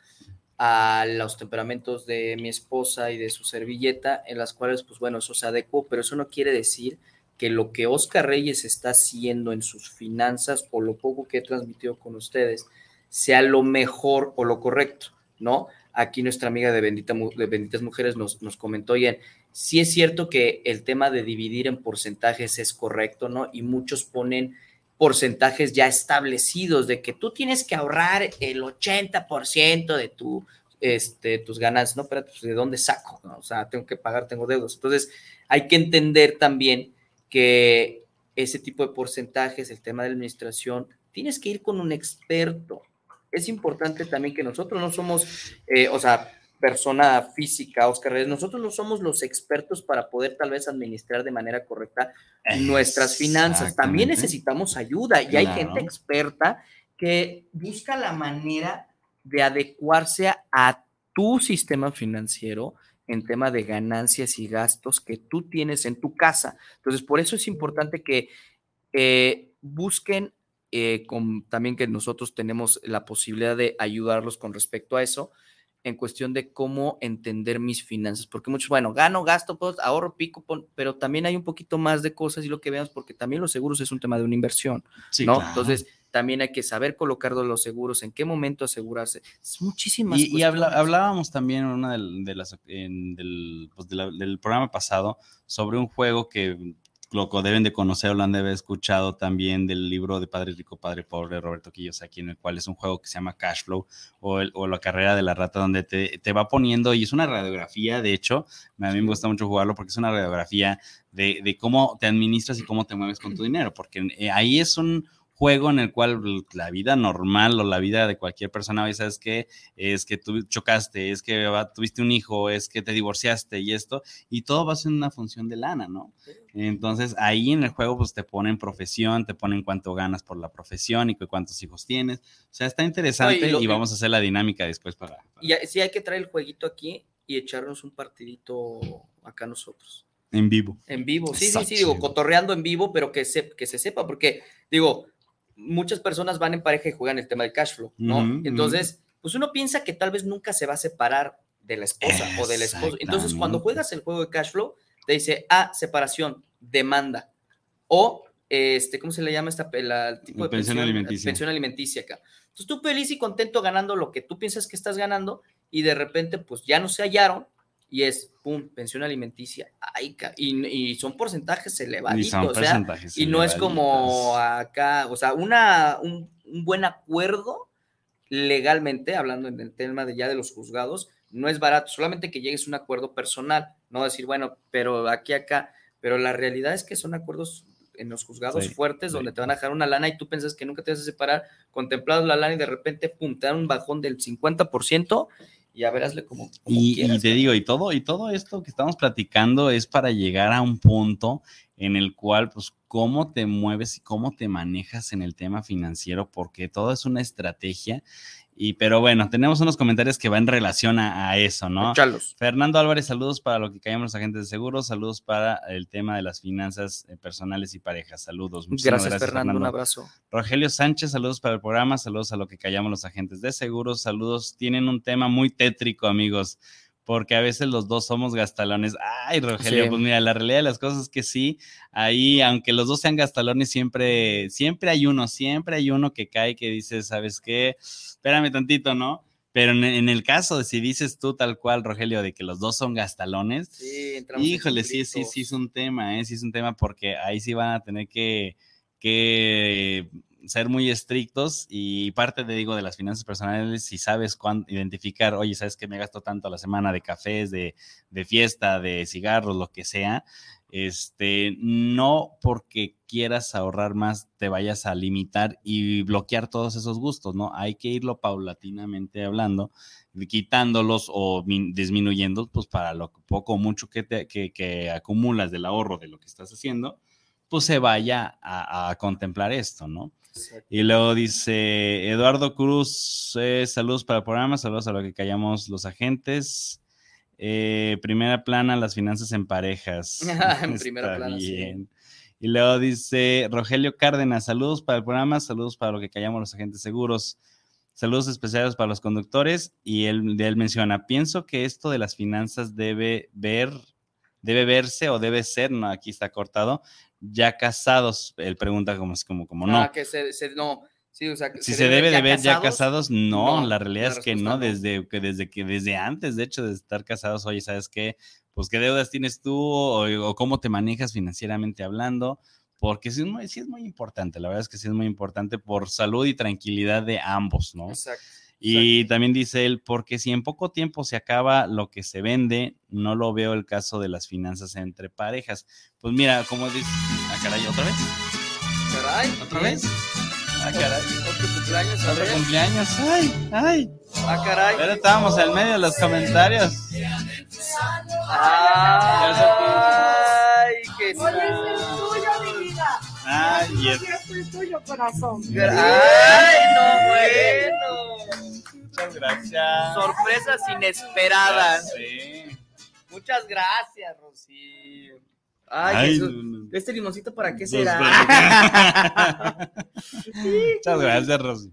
a los temperamentos de mi esposa y de su servilleta, en las cuales, pues bueno, eso se adecuó, pero eso no quiere decir que lo que Oscar Reyes está haciendo en sus finanzas o lo poco que he transmitido con ustedes sea lo mejor o lo correcto, ¿no? Aquí nuestra amiga de, Bendita, de Benditas Mujeres nos, nos comentó, oye, sí es cierto que el tema de dividir en porcentajes es correcto, ¿no? Y muchos ponen porcentajes ya establecidos de que tú tienes que ahorrar el 80% de tu, este, tus ganancias, ¿no? Pero pues, ¿de dónde saco? O sea, tengo que pagar, tengo deudas. Entonces, hay que entender también que ese tipo de porcentajes, el tema de la administración, tienes que ir con un experto. Es importante también que nosotros no somos, eh, o sea, persona física, Oscar Reyes, nosotros no somos los expertos para poder tal vez administrar de manera correcta nuestras finanzas. También necesitamos ayuda y hay gente experta que busca la manera de adecuarse a tu sistema financiero, en tema de ganancias y gastos que tú tienes en tu casa. Entonces, por eso es importante que eh, busquen, eh, también que nosotros tenemos la posibilidad de ayudarlos con respecto a eso, en cuestión de cómo entender mis finanzas, porque muchos, bueno, gano, gasto, pues, ahorro, pico, pero también hay un poquito más de cosas y lo que veamos, porque también los seguros es un tema de una inversión, ¿no? Entonces, también hay que saber colocar los seguros, en qué momento asegurarse. Es muchísimas Y, y habla- hablábamos también en una del, de las, en del, pues, de la- del programa pasado sobre un juego que lo que deben de conocer o lo han de haber escuchado también del libro de Padre Rico, Padre Pobre, de Roberto Kiyosaki, en el cual es un juego que se llama Cash Flow o, el- o la carrera de la rata, donde te, te va poniendo, y es una radiografía, de hecho, a mí me gusta mucho jugarlo porque es una radiografía de, de cómo te administras y cómo te mueves con tu dinero, porque eh, ahí es un juego en el cual la vida normal o la vida de cualquier persona, oye, ¿sabes qué? Es que tú chocaste, es que tuviste un hijo, es que te divorciaste y esto, y todo va a ser una función de lana, ¿no? Entonces ahí en el juego pues te ponen profesión, te ponen cuánto ganas por la profesión y cu- cuántos hijos tienes. O sea, está interesante y vamos a hacer la dinámica después para... para- Y sí hay que traer el jueguito aquí y echarnos un partidito acá nosotros. en vivo. En vivo, sí, sí, Exacto, sí, digo, cotorreando en vivo, pero que se, que se sepa, porque digo, muchas personas van en pareja y juegan el tema del cash flow, ¿no? Entonces, pues uno piensa que tal vez nunca se va a separar de la esposa o del esposo. Entonces, cuando juegas el juego de cash flow, te dice, ah, separación, demanda, o, este, ¿cómo se le llama esta, la- tipo de Pensión pensión? alimenticia. Pensión alimenticia acá. Entonces, tú feliz y contento ganando lo que tú piensas que estás ganando y de repente, pues ya no se hallaron y es, pum, pensión alimenticia. Ay, y, y son porcentajes Y elevaditos, son o sea, porcentajes y no es como acá, o sea, una, un, un buen acuerdo legalmente, hablando en el tema de ya de los juzgados, no es barato, solamente que llegues a un acuerdo personal, no decir, bueno, pero aquí, acá, pero la realidad es que son acuerdos en los juzgados Sí, fuertes sí. donde te van a dejar una lana y tú piensas que nunca te vas a separar, contemplado la lana y de repente, pum, te dan un bajón del 50% y a verásle como, como Y, te ¿no? digo, y todo, y todo esto que estamos platicando es para llegar a un punto en el cual, pues, cómo te mueves y cómo te manejas en el tema financiero, porque todo es una estrategia. Y, pero bueno, tenemos unos comentarios que van en relación a, a eso, ¿no? Fernando Álvarez, saludos para lo que callamos los agentes de seguros, saludos para el tema de las finanzas eh, personales y parejas. Saludos. Muchísimas Gracias, Fernando, un abrazo. Rogelio Sánchez, saludos para el programa, saludos a lo que callamos los agentes de seguros, saludos. Tienen un tema muy tétrico, amigos, porque a veces los dos somos gastalones. Ay, Rogelio, Sí. pues mira, la realidad de las cosas es que sí, ahí, aunque los dos sean gastalones, siempre, siempre hay uno, siempre hay uno que cae que dice, ¿sabes qué? Espérame tantito, ¿no? Pero en, en el caso de si dices tú tal cual, Rogelio, de que los dos son gastalones, Sí, Híjole, sí, sí, sí es un tema, ¿eh? sí es un tema porque ahí sí van a tener que, que ser muy estrictos y parte, te digo, de las finanzas personales, si sabes cuándo identificar, oye, ¿sabes que me gasto tanto a la semana de cafés, de, fiesta, de cigarros, lo que sea? Este, no porque quieras ahorrar más te vayas a limitar y bloquear todos esos gustos, ¿no? Hay que irlo paulatinamente hablando quitándolos o min- disminuyendo, pues para lo poco o mucho que, te, que, acumulas del ahorro de lo que estás haciendo, pues se vaya a contemplar esto, ¿no? Y luego dice Eduardo Cruz, eh, saludos para el programa, saludos a lo que callamos los agentes. Eh, primera plana, las finanzas en parejas. En primera plana, sí. bien. Y luego dice Rogelio Cárdenas, saludos para el programa, saludos para lo que callamos los agentes seguros. Saludos especiales para los conductores. Y él, él menciona, pienso que esto de las finanzas debe ver, debe verse o debe ser, no, aquí está cortado, ya casados. Él pregunta como, como, como no. Ah, que se, se- no. Sí, o sea, que Si se, debe de ver ya casados, no, No, la realidad la es que no. desde que desde que desde antes, de hecho, de estar casados, oye, ¿sabes qué? Pues qué deudas tienes tú o, o cómo te manejas financieramente hablando, porque sí es, muy, sí es muy importante, la verdad es que sí es muy importante por salud y tranquilidad de ambos, ¿no? Exacto. Y también dice él, porque si en poco tiempo se acaba lo que se vende, no lo veo el caso de las finanzas entre parejas. Pues mira, como dice, ah, caray, ¿otra vez? Caray. ¿Otra vez? Ah, caray. Otro cumpleaños, a Otro cumpleaños. Ay, ay. Ah, caray. Pero estábamos en medio de los comentarios. Ay, qué Hoy es el tuyo, mi vida. Ay, y es- Hoy es el tuyo, corazón. Ay, no, bueno. Muchas gracias. Sorpresas inesperadas. Sí. Muchas gracias, Rosy. Ay, Ay, Jesús. no, no. ¿Este limoncito para qué será? Muchas gracias, Rosy.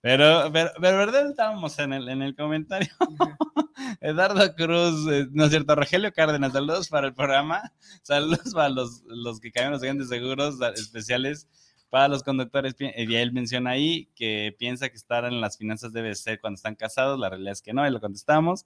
Pero, pero, pero verdad estábamos en el, en el comentario. Eduardo Cruz, eh, no es cierto, Rogelio Cárdenas, saludos para el programa, saludos para los, los que caen los agentes seguros especiales para los conductores, y él menciona ahí que piensa que estar en las finanzas debe ser cuando están casados, la realidad es que no, y lo contestamos.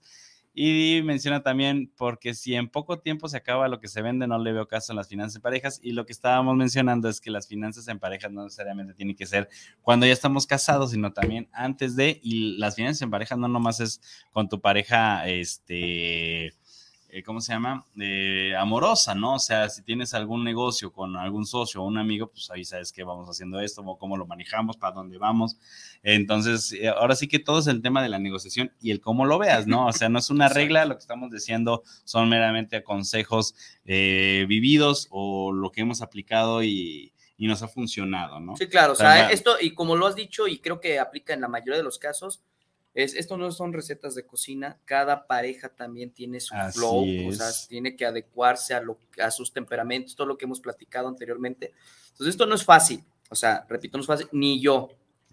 Y menciona también, porque si en poco tiempo se acaba lo que se vende, no le veo caso en las finanzas en parejas. Y lo que estábamos mencionando es que las finanzas en parejas no necesariamente tienen que ser cuando ya estamos casados, sino también antes de. Y las finanzas en parejas no nomás es con tu pareja, este, eh, ¿cómo se llama? Eh, amorosa, ¿no? O sea, si tienes algún negocio con algún socio o un amigo, pues ahí sabes que vamos haciendo esto, o cómo lo manejamos, para dónde vamos. Entonces, eh, ahora sí que todo es el tema de la negociación y el cómo lo veas, ¿no? O sea, no es una regla, lo que estamos diciendo son meramente consejos eh, vividos o lo que hemos aplicado y, y nos ha funcionado, ¿no? Sí, claro, o sea, Ajá. esto, y como lo has dicho, y creo que aplica en la mayoría de los casos, es, esto no son recetas de cocina, cada pareja también tiene su Así flow, o sea, es. tiene que adecuarse a, lo, a sus temperamentos, todo lo que hemos platicado anteriormente. Entonces, esto no es fácil, o sea, repito, no es fácil, ni yo.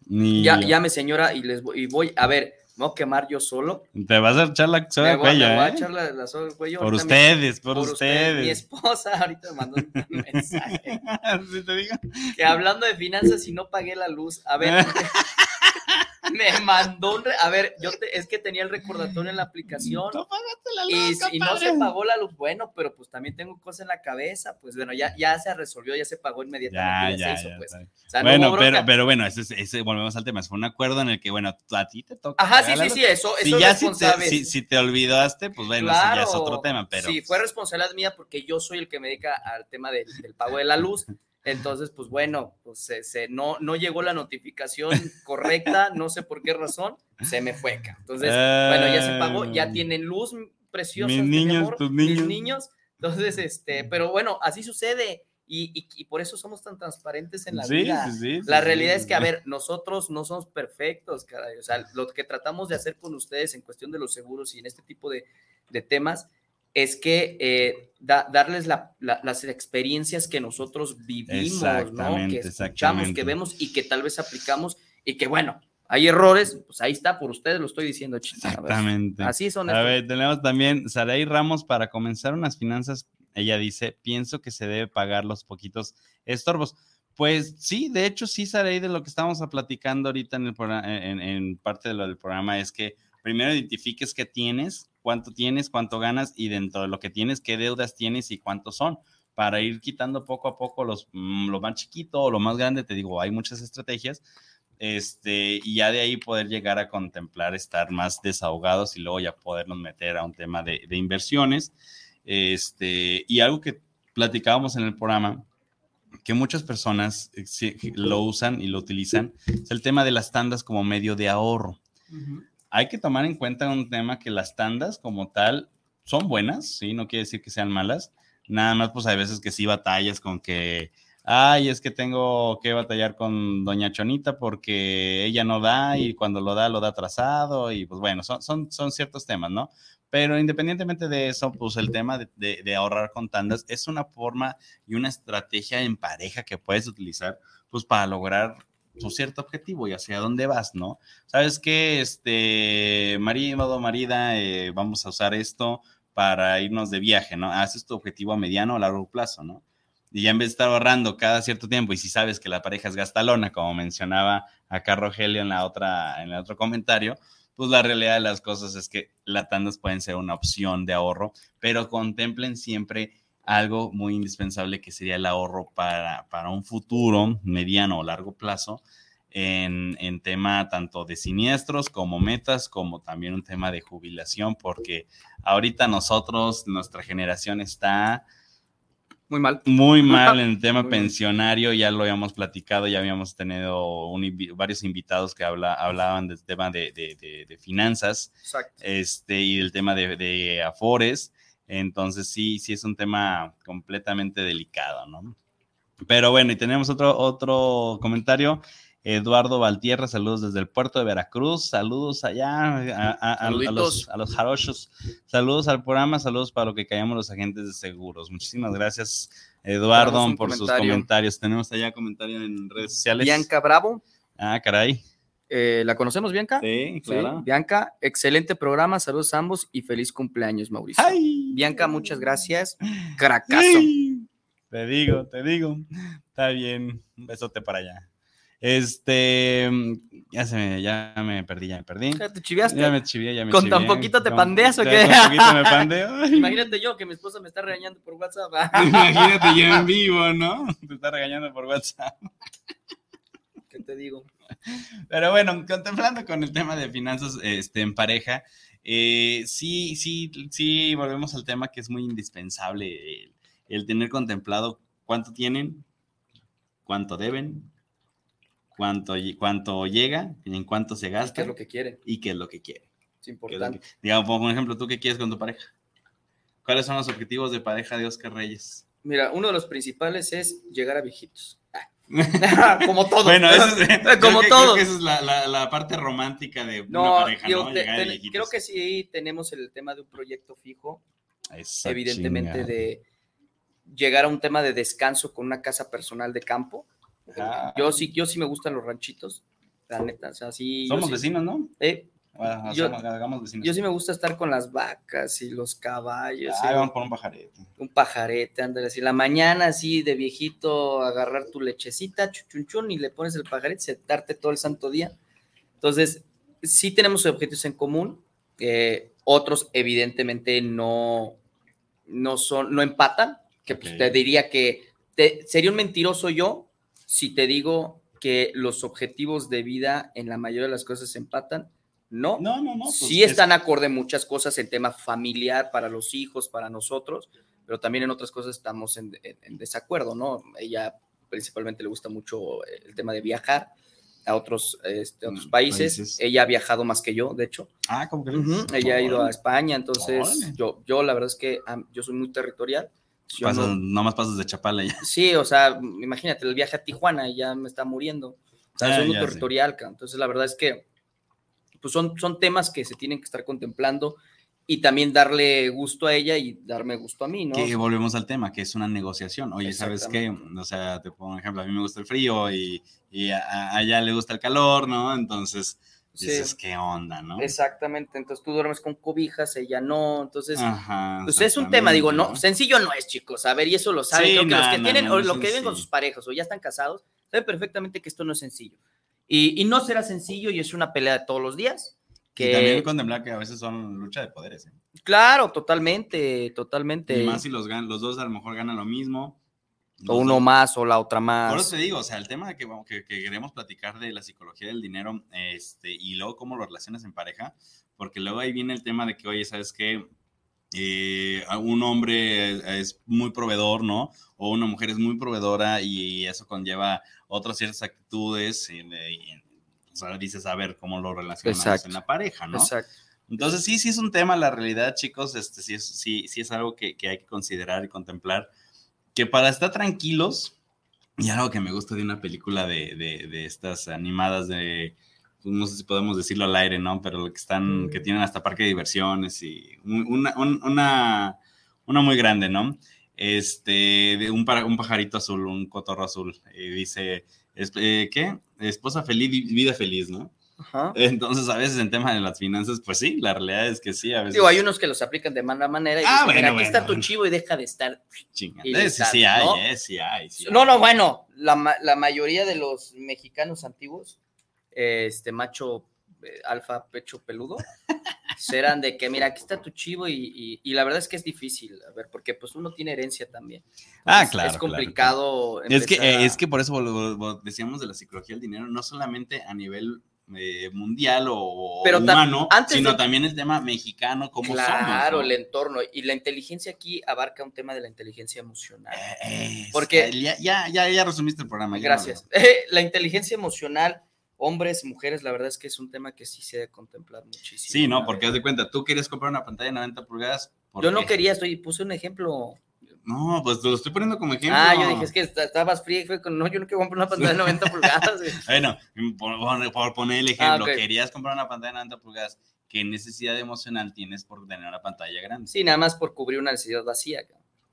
Ni Ya, yo. llame señora y les voy, y voy, a ver, a quemar yo solo. Te vas a echar la soga Me al voy, a- cuello, me voy a ¿eh? echar la, la soga al cuello. Por mi- ustedes, por, por usted. Mi ustedes. esposa ahorita me mandó un mensaje ¿Sí te digo? que hablando de finanzas y no pagué la luz, a ver, me mandó un, re- a ver, yo te- es que tenía el recordatorio en la aplicación Tú pagaste la y, luz, y no se pagó la luz, bueno, pero pues también tengo cosas en la cabeza, pues bueno, ya, ya se resolvió, ya se pagó inmediatamente, ya, ya, se hizo, pues. O sea, no bueno, pero, pero bueno, ese, es- ese- volvemos al tema. Fue un acuerdo en el que, bueno, a ti te toca. Ajá, sí, sí, sí, eso, Si eso ya es si te, responsable. si, si te olvidaste, pues bueno, ya es otro tema, pero Sí, fue responsabilidad mía porque yo soy el que me dedica al tema del pago de la luz. Entonces, pues bueno, pues se, se- no, no llegó la notificación correcta, no sé por qué razón, se me fue. Entonces, bueno, ya se pagó, ya Eh, tienen luz preciosa. Mis niños, tus Mis niños. niños. Entonces, este, pero bueno, así sucede y, y- y por eso somos tan transparentes en la Sí, vida. sí, sí, La realidad es que, a ver, nosotros no somos perfectos, caray. O sea, lo que tratamos de hacer con ustedes en cuestión de los seguros y en este tipo de, de temas es que eh, da- darles la- la- las experiencias que nosotros vivimos, ¿no? Que escuchamos, que vemos y que tal vez aplicamos y que, bueno, hay errores, pues ahí está, por ustedes lo estoy diciendo, chicos. Exactamente. Así son. A ver, tenemos también Saraí Ramos para comenzar unas finanzas. Ella dice, pienso que se debe pagar los poquitos estorbos. Pues sí, de hecho sí, Saraí, de lo que estamos platicando ahorita en, el programa, en, en parte de lo del programa es que primero identifiques qué tienes, cuánto tienes, cuánto ganas y dentro de lo que tienes, qué deudas tienes y cuántos son para ir quitando poco a poco los, mm, lo más chiquito o lo más grande. Te digo, hay muchas estrategias este, y ya de ahí poder llegar a contemplar estar más desahogados y luego ya podernos meter a un tema de, inversiones. Este, y algo que platicábamos en el programa, que muchas personas eh, lo usan y lo utilizan, es el tema de las tandas como medio de ahorro. Hay que tomar en cuenta un tema que las tandas como tal son buenas, ¿sí? No quiere decir que sean malas. Nada más, pues hay veces que sí batallas con que ay, es que tengo que batallar con Doña Chonita porque ella no da y cuando lo da, lo da atrasado y pues bueno, son, son, son ciertos temas, ¿no? Pero independientemente de eso, pues el tema de, de, de ahorrar con tandas es una forma y una estrategia en pareja que puedes utilizar pues para lograr tu cierto objetivo y hacia dónde vas, ¿no? Sabes que, este, marido, marida, eh, vamos a usar esto para irnos de viaje, ¿no? Haces tu objetivo a mediano o largo plazo, ¿no? Y ya en vez de estar ahorrando cada cierto tiempo, y si sabes que la pareja es gastalona, como mencionaba acá Rogelio en la otra, en el otro comentario, pues la realidad de las cosas es que las tandas pueden ser una opción de ahorro, pero contemplen siempre algo muy indispensable que sería el ahorro para, para un futuro mediano o largo plazo en, en, tema tanto de siniestros como metas, como también un tema de jubilación, porque ahorita nosotros, nuestra generación está muy mal. Muy mal en el tema pensionario, ya lo habíamos platicado, ya habíamos tenido un, varios invitados que habla, hablaban del tema de, de, de, de finanzas Exacto. Este, y del tema de, afores. Entonces sí, sí es un tema completamente delicado, ¿no? Pero bueno, y tenemos otro, otro comentario. Eduardo Valtierra, saludos desde el puerto de Veracruz, saludos allá a, a, a, a los, a los jarochos, saludos al programa, saludos para lo que callamos los agentes de seguros. Muchísimas gracias, Eduardo, por comentario. sus comentarios. Tenemos allá comentarios en redes sociales. Bianca Bravo. Ah, caray. Eh, ¿La conocemos, Bianca? Sí, claro. Sí. Bianca, excelente programa, saludos a ambos y feliz cumpleaños, Mauricio. Ay. Bianca, muchas gracias. Cracazo. Ay. Te digo, te digo. Está bien. Un besote para allá. Este, ya se me, ya me perdí, ya me perdí. Ya te chiviaste. Ya me chivié, ya me ¿Con tan poquito te pandeas o qué? Con poquito me pandeo. Imagínate yo que mi esposa me está regañando por WhatsApp. Imagínate yo en vivo, ¿no? Te está regañando por WhatsApp. ¿Qué te digo? Pero bueno, contemplando con el tema de finanzas este, en pareja, eh, sí, sí, sí, volvemos al tema que es muy indispensable el, el tener contemplado cuánto tienen, cuánto deben, cuánto, cuánto llega, en cuánto se ¿Qué gasta es lo que quiere? y qué es lo que quiere. Es ¿Qué importante. que- digamos, por ejemplo, ¿tú qué quieres con tu pareja? ¿Cuáles son los objetivos de pareja de Oscar Reyes? Mira, uno de los principales es llegar a viejitos. Ah. Como todo. Bueno, eso es, creo Como que- todo. Creo que esa es la, la- la parte romántica de No, una pareja, digo, ¿no? te- te- creo que sí tenemos el tema de un proyecto fijo, Esa evidentemente chingada. de llegar a un tema de descanso con una casa personal de campo. Ah. Yo sí, yo sí me gustan los ranchitos, la neta, o sea, sí. yo Somos sí- vecinos, ¿no? eh, Yo- hagamos sí me gusta estar con las vacas y los caballos. Ah, y vamos por un pajarete. un pajarete, ándale así. La mañana así de viejito, agarrar tu lechecita, chuchunchun, y le pones el pajarete, sentarte todo el santo día. Entonces, sí tenemos objetivos en común. eh, otros, evidentemente, no, no son, no empatan. Que pues, te diría que te- sería un mentiroso yo si te digo que los objetivos de vida en la mayoría de las cosas empatan. No, No, no, no. pues sí es- están acorde muchas cosas en tema familiar para los hijos, para nosotros, pero también en otras cosas estamos en, en- en desacuerdo, ¿no? Ella principalmente le gusta mucho el tema de viajar a otros, este, a otros Mm, países. países. Ella ha viajado más que yo, de hecho. Ah, ¿cómo que Ujú, Ella ha ido a España, entonces yo, yo la verdad es que yo soy muy territorial. Yo Pasas, no- nomás pasas de Chapala ya. sí, o sea, imagínate el viaje a Tijuana y ya me está muriendo. O sea, Ah, soy muy territorial, entonces la verdad es que pues son, son temas que se tienen que estar contemplando y también darle gusto a ella y darme gusto a mí, ¿no? Que volvemos al tema, que es una negociación. Oye, ¿sabes qué? O sea, te pongo un ejemplo, a mí me gusta el frío y, y a, a ella le gusta el calor, ¿no? Entonces, Sí. dices, ¿qué onda, no? Exactamente, entonces tú duermes con cobijas, ella no, entonces Ajá. pues es un tema, digo, no, sencillo no es, chicos, a ver, y eso lo saben, Sí, creo que los que no, tienen, no, o lo que viven con sus parejas o ya están casados, saben perfectamente que esto no es sencillo. Y, y no será sencillo y es una pelea de todos los días. Que... Y también Que, contemplar que a veces son lucha de poderes. ¿eh? claro, totalmente, totalmente. Y más si los, los dos a lo mejor ganan lo mismo. o uno dos- más o la otra Por eso más. te digo, o sea, el tema que, vamos- que, que queremos platicar de la psicología del dinero este, y luego cómo lo relacionas en pareja, porque luego ahí viene el tema de que, oye, ¿sabes qué? Eh, un hombre es muy proveedor, ¿no? O una mujer es muy proveedora y eso conlleva otras ciertas actitudes. Y, y- o sea, dices, a ver cómo lo relacionamos Exacto. en la pareja, ¿no? Exacto. Entonces, sí, sí es un tema, la realidad, chicos, este, sí, es, sí, sí es algo que, que hay que considerar y contemplar, que para estar tranquilos, y algo que me gusta de una película de, de, de estas animadas de, pues, no sé si podemos decirlo al aire, ¿no? Pero que están, que tienen hasta parque de diversiones y un- una, un- una, una muy grande, ¿no? Este, de un, un pajarito azul, un cotorro azul, y dice, es- eh, ¿qué? Esposa feliz, vi- vida feliz, ¿no? Ajá. Entonces, a veces en tema de las finanzas, pues sí, la realidad es que sí, a veces. Digo, hay unos que los aplican de mala manera y Ah, dicen, bueno, mira, aquí bueno, está tu bueno. chivo y deja de estar. Chinga. y Eh, sí, sí hay, ¿no? eh, sí hay. sí No, hay. no, bueno, la, la mayoría de los mexicanos antiguos, este macho eh, alfa pecho peludo, serán de que, mira, aquí está tu chivo y, y- y la verdad es que es difícil, a ver, porque pues uno tiene herencia también. Ah, claro, Es claro, complicado. Es que, eh, a- es que por eso decíamos de la psicología del dinero, no solamente a nivel eh, mundial o Pero humano, antes sino de- también el tema mexicano, como Claro, somos. el entorno. Y la inteligencia aquí abarca un tema de la inteligencia emocional. Eh, Porque- ya, ya, ya, ya resumiste el programa. Gracias. no- la inteligencia emocional, hombres, mujeres, la verdad es que es un tema que sí se debe contemplar muchísimo. Sí, no, porque haz de cuenta, tú querías comprar una pantalla de 90 pulgadas. ¿por Yo no quería, estoy, puse un ejemplo. No, pues te lo estoy poniendo como ejemplo. Ah, yo dije, es que est- estabas fría y fue con, no, yo no quiero comprar una pantalla de 90 pulgadas. Bueno, por, poner el ejemplo, Ah, querías comprar una pantalla de 90 pulgadas. ¿Qué necesidad emocional tienes por tener una pantalla grande? Sí, nada más por cubrir una necesidad vacía.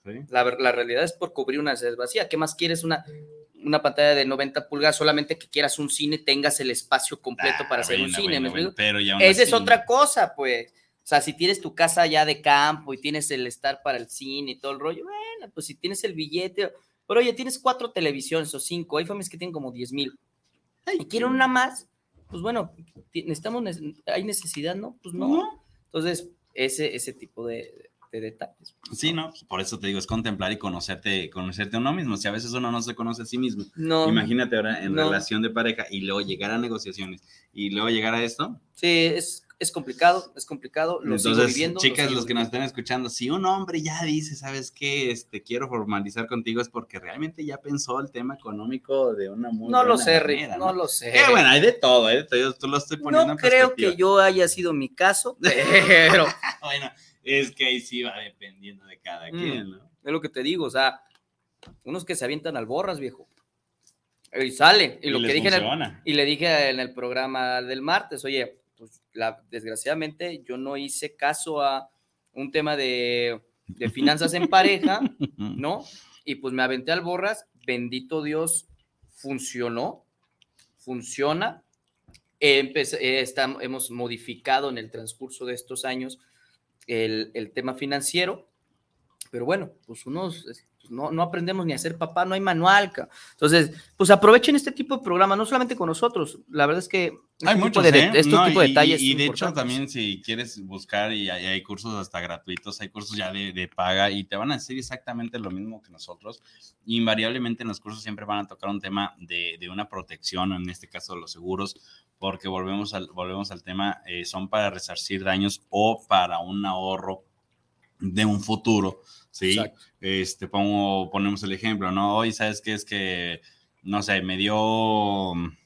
¿Sí? La, la realidad es por cubrir una necesidad vacía. ¿Qué más quieres? Una, una pantalla de 90 pulgadas, solamente que quieras un cine, tengas el espacio completo Ah, para hacer un cine. bueno, ¿me pero ya Esa es otra cosa, pues. O sea, si tienes tu casa ya de campo y tienes el estar para el cine y todo el rollo, bueno, pues si tienes el billete, Pero oye, tienes cuatro televisiones o cinco, hay familias que tienen como 10 mil y quieren una más, pues bueno, necesitamos, nece- hay necesidad, ¿no? Pues no. No. Entonces, ese, ese tipo de, de detalles. Sí, no, pues, por eso te digo, es contemplar y conocerte, conocerte a uno mismo. Si a veces uno no se conoce a sí mismo, No. imagínate ahora en No. relación de pareja y luego llegar a negociaciones y luego llegar a esto. Sí, es, es complicado, es complicado. Lo sigo Entonces, viviendo. lo chicas, sigo los que nos viviendo. estén escuchando, si un hombre ya dice, ¿sabes qué? Este, quiero formalizar contigo es porque realmente ya pensó el tema económico de una muy No lo sé, manera, no lo sé. Que bueno, hay de todo, ¿eh? Yo tú lo estoy poniendo No en creo que yo haya sido mi caso, pero Bueno, es que ahí sí va dependiendo de cada Mm. quien, ¿no? es lo que te digo, o sea, unos que se avientan al borras, viejo. Y sale. Y, lo que dije en el, y le dije en el programa del martes, oye, pues la, desgraciadamente yo no hice caso a un tema de, de finanzas en pareja, ¿no? Y pues me aventé al borras, bendito Dios, funcionó, funciona. Empecé- eh, hemos modificado en el transcurso de estos años el, el tema financiero, pero bueno, pues unos pues, no, no aprendemos ni a ser papá, no hay manual. Entonces, pues aprovechen este tipo de programa, no solamente con nosotros, la verdad es que Hay este tipo muchos, de, ¿eh? estos No, tipos de y- detalles Y, de hecho, también si quieres buscar, y hay, hay cursos hasta gratuitos, hay cursos ya de, de paga, y te van a decir exactamente lo mismo que nosotros. Invariablemente en los cursos siempre van a tocar un tema de, de una protección, en este caso los seguros, porque volvemos al, volvemos al tema, eh, son para resarcir daños o para un ahorro de un futuro, ¿sí? Exacto. Este, pongo, ponemos el ejemplo, ¿no? Hoy, ¿sabes qué? Es que, no sé, me dio mm,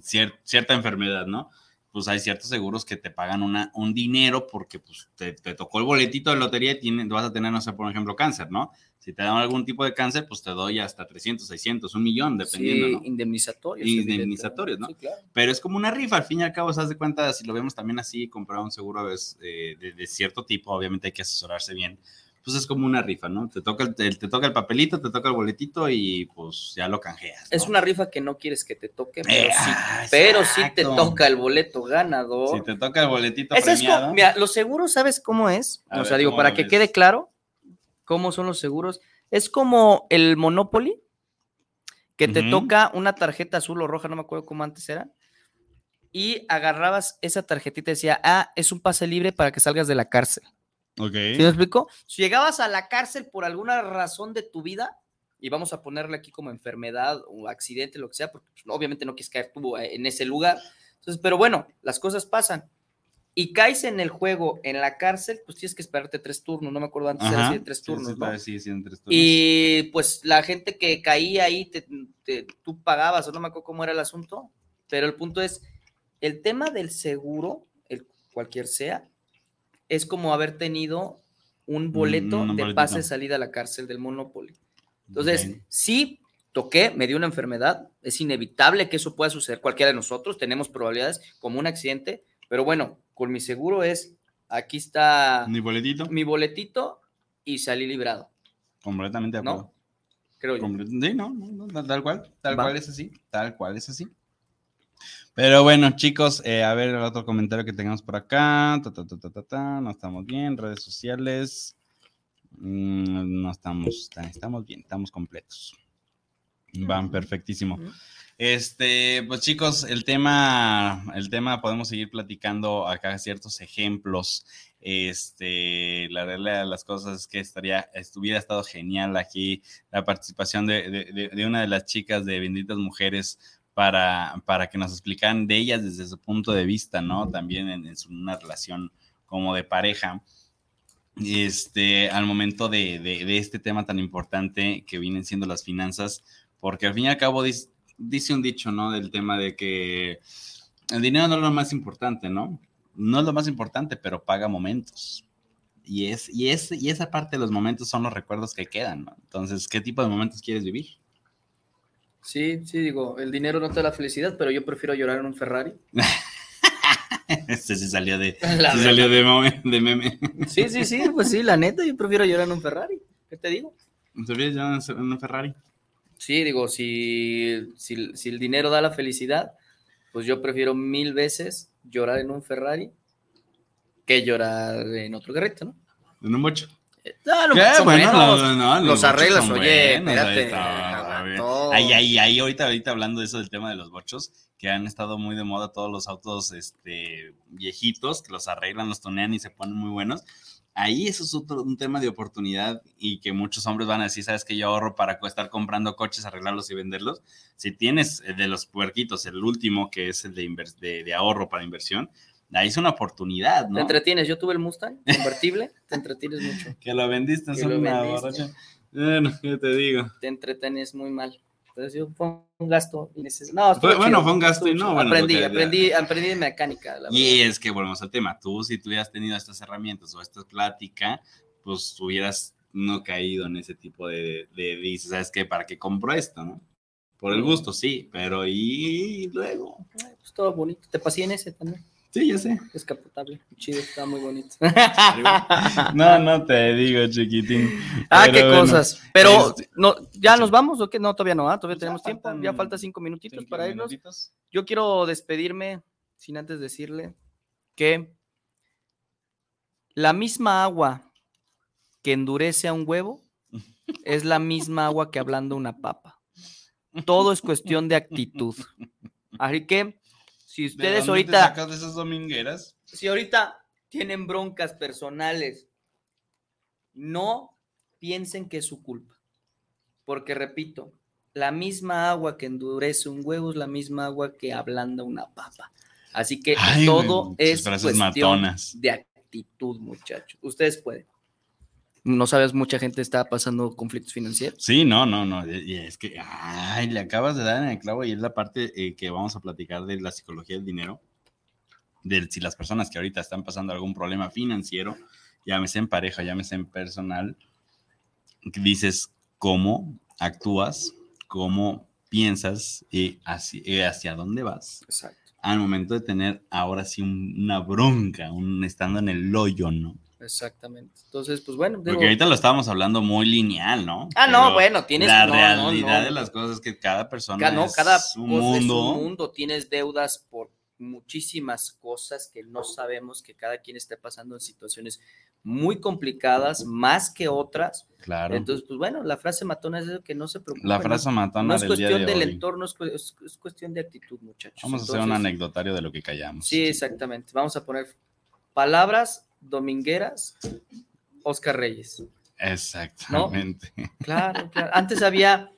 cier- cierta enfermedad, ¿no? Pues hay ciertos seguros que te pagan una, un dinero porque pues, te, te tocó el boletito de lotería y tiene- vas a tener, no sé, por ejemplo, cáncer, ¿no? Si te dan algún tipo de cáncer, pues te doy hasta 300, 600, un millón, dependiendo, Sí, ¿no? indemnizatorios. Indemnizatorios, ¿no? Sí, claro. Pero es como una rifa, al fin y al cabo, se de cuenta, si lo vemos también así, comprar un seguro eh, de, de cierto tipo, obviamente hay que asesorarse bien, pues es como una rifa, ¿no? Te toca el, te, te toca el papelito, te toca el boletito y pues ya lo canjeas. Es una rifa que no quieres que te toque, pero, Eh, sí, ah, pero sí te toca el boleto ganador. Si te toca el boletito Ese es premiado, como, mira, los seguros, ¿sabes cómo es? A o ver, sea, digo, ¿cómo para que ves? quede claro cómo son los seguros, es como el Monopoly, que te toca una tarjeta azul o roja, no me acuerdo cómo antes era, y agarrabas esa tarjetita y decía, ah, es un pase libre para que salgas de la cárcel. Ok. ¿Sí me explico? Si llegabas a la cárcel por alguna razón de tu vida, y vamos a ponerle aquí como enfermedad o accidente, lo que sea, porque pues, obviamente no quieres caer tú eh, en ese lugar. Entonces, pero bueno, las cosas pasan. Y caes en el juego en la cárcel, pues tienes que esperarte tres turnos. No me acuerdo antes era Ajá. así de tres Sí, turnos, sí, ¿no? todavía sigue siendo tres turnos. Y pues la gente que caía ahí, te- te- tú pagabas, o no me acuerdo cómo era el asunto, pero el punto es, el tema del seguro, el cualquier sea, es como haber tenido un boleto un de boletito. pase de salida a la cárcel del Monopoly. Entonces, sí, toqué, me dio una enfermedad, es inevitable que eso pueda suceder cualquiera de nosotros, tenemos probabilidades como un accidente, pero bueno, con mi seguro es, aquí está Mi boletito, mi boletito y salí librado, completamente de acuerdo. ¿no? Creo yo. Sí, no, no, no, tal- tal cual, tal Va. cual es así, tal cual es así. Pero bueno, chicos, eh, a ver el otro comentario que tengamos por acá. Ta, ta, ta, No estamos bien, redes sociales. Mm, no estamos, ta- estamos bien, estamos completos. Van, perfectísimo. Este, pues chicos, el tema, el tema podemos seguir platicando acá ciertos ejemplos. Este, la realidad de las cosas es que estaría, hubiera estado genial aquí la participación de, de- de- de una de las chicas de Benditas Mujeres para, para que nos explicaran de ellas desde su punto de vista, ¿no? También en, en su- una relación como de pareja. Este, al momento de, de- de este tema tan importante que vienen siendo las finanzas, porque al fin y al cabo dis- dice un dicho, ¿no? Del tema de que el dinero no es lo más importante, ¿no? No es lo más importante, pero paga momentos. Y, es, y, es, y esa parte de los momentos son los recuerdos que quedan, ¿no? Entonces, ¿qué tipo de momentos quieres vivir? Sí, sí, digo, el dinero no te da la felicidad, pero yo prefiero llorar en un Ferrari. Este sí salió de, La sí salió de, meme. Sí, sí, sí, pues sí, la neta, yo prefiero llorar en un Ferrari. ¿Qué te digo? ¿Sabías ya en un Ferrari? Sí, digo, si, si, si el dinero da la felicidad, pues yo prefiero mil veces llorar en un Ferrari que llorar en otro carrito, ¿no? En un bocho. Ah, no, no, no, los bochos arreglos, oye, buenos, espérate. Bien. no. Ahí, ahí, ahí, ahorita, ahorita hablando de eso del tema de los bochos, que han estado muy de moda todos los autos este, viejitos, que los arreglan, los tonean y se ponen muy buenos. Ahí eso es otro, un tema de oportunidad y que muchos hombres van a decir, sabes que yo ahorro para estar comprando coches, arreglarlos y venderlos. Si tienes eh, de los puerquitos, el último que es el de, de, de ahorro para inversión, ahí es una oportunidad, Te ¿no? entretienes. Yo tuve el Mustang convertible, te entretienes mucho. Que lo vendiste, es lo una vendiste. borracha. Bueno, ¿qué te digo? Te entretienes muy mal. Entonces yo fue un gasto innecesario. No, estuvo Fue- bueno, chido, fue un gasto y no, bueno, aprendí, que- aprendí, aprendí de mecánica. La Y verdad. es que volvemos al tema, tú si tú hubieras tenido estas herramientas o esta plática, pues hubieras no caído en ese tipo de, de, dices, ¿sabes qué? ¿Para qué compro esto, no? Por el gusto, sí, pero y luego. Ay, pues todo bonito. Te pasé en ese también. Sí, ya sé. Descapotable. Chido, está muy bonito. No, no te digo, chiquitín. Ah, Pero qué bueno, cosas. Pero, este- no, ¿ya nos vamos o qué? No, todavía no, ¿ah? todavía Ya tenemos tiempo. Ya falta cinco minutitos cinco para irnos. minutitos. Yo quiero despedirme sin antes decirle que la misma agua que endurece a un huevo es la misma agua que ablanda una papa. Todo es cuestión de actitud. Así que, si ¿De ustedes ahorita, sacas de esas domingueras? si ahorita tienen broncas personales, no piensen que es su culpa. Porque repito, la misma agua que endurece un huevo es la misma agua que ablanda una papa. Así que Ay, todo es cuestión matonas. de actitud, muchachos. Ustedes pueden. No sabes, mucha gente está pasando conflictos financieros. Sí, no, no, no. y- Es que, ay, le acabas de dar en el clavo y es la parte eh, que vamos a platicar de la psicología del dinero. De si las personas que ahorita están pasando algún problema financiero, llámese en pareja, llámese en personal, dices cómo actúas, cómo piensas y hacia, y hacia dónde vas Exacto. al momento de tener ahora sí un- una bronca, un estando en el hoyo, ¿no? Exactamente. Entonces, pues bueno. digo- Porque ahorita lo estábamos hablando muy lineal, ¿no? Ah, no, Pero bueno, tienes La no, no, realidad no. de las cosas es que cada persona Ca- no, es cada un mundo. es un mundo. Tienes deudas por muchísimas cosas que no sabemos que cada quien esté pasando en situaciones muy complicadas, más que otras. Claro. Entonces, pues bueno, la frase matona es eso que no se preocupe. la frase no, matona no es del día cuestión de del hoy. entorno, es, cu- es- es cuestión de actitud, muchachos. Vamos a hacer un Entonces, anecdotario de lo que callamos. Sí, exactamente. Vamos a poner palabras domingueras, Oscar Reyes. Exactamente. Claro, claro. Antes había,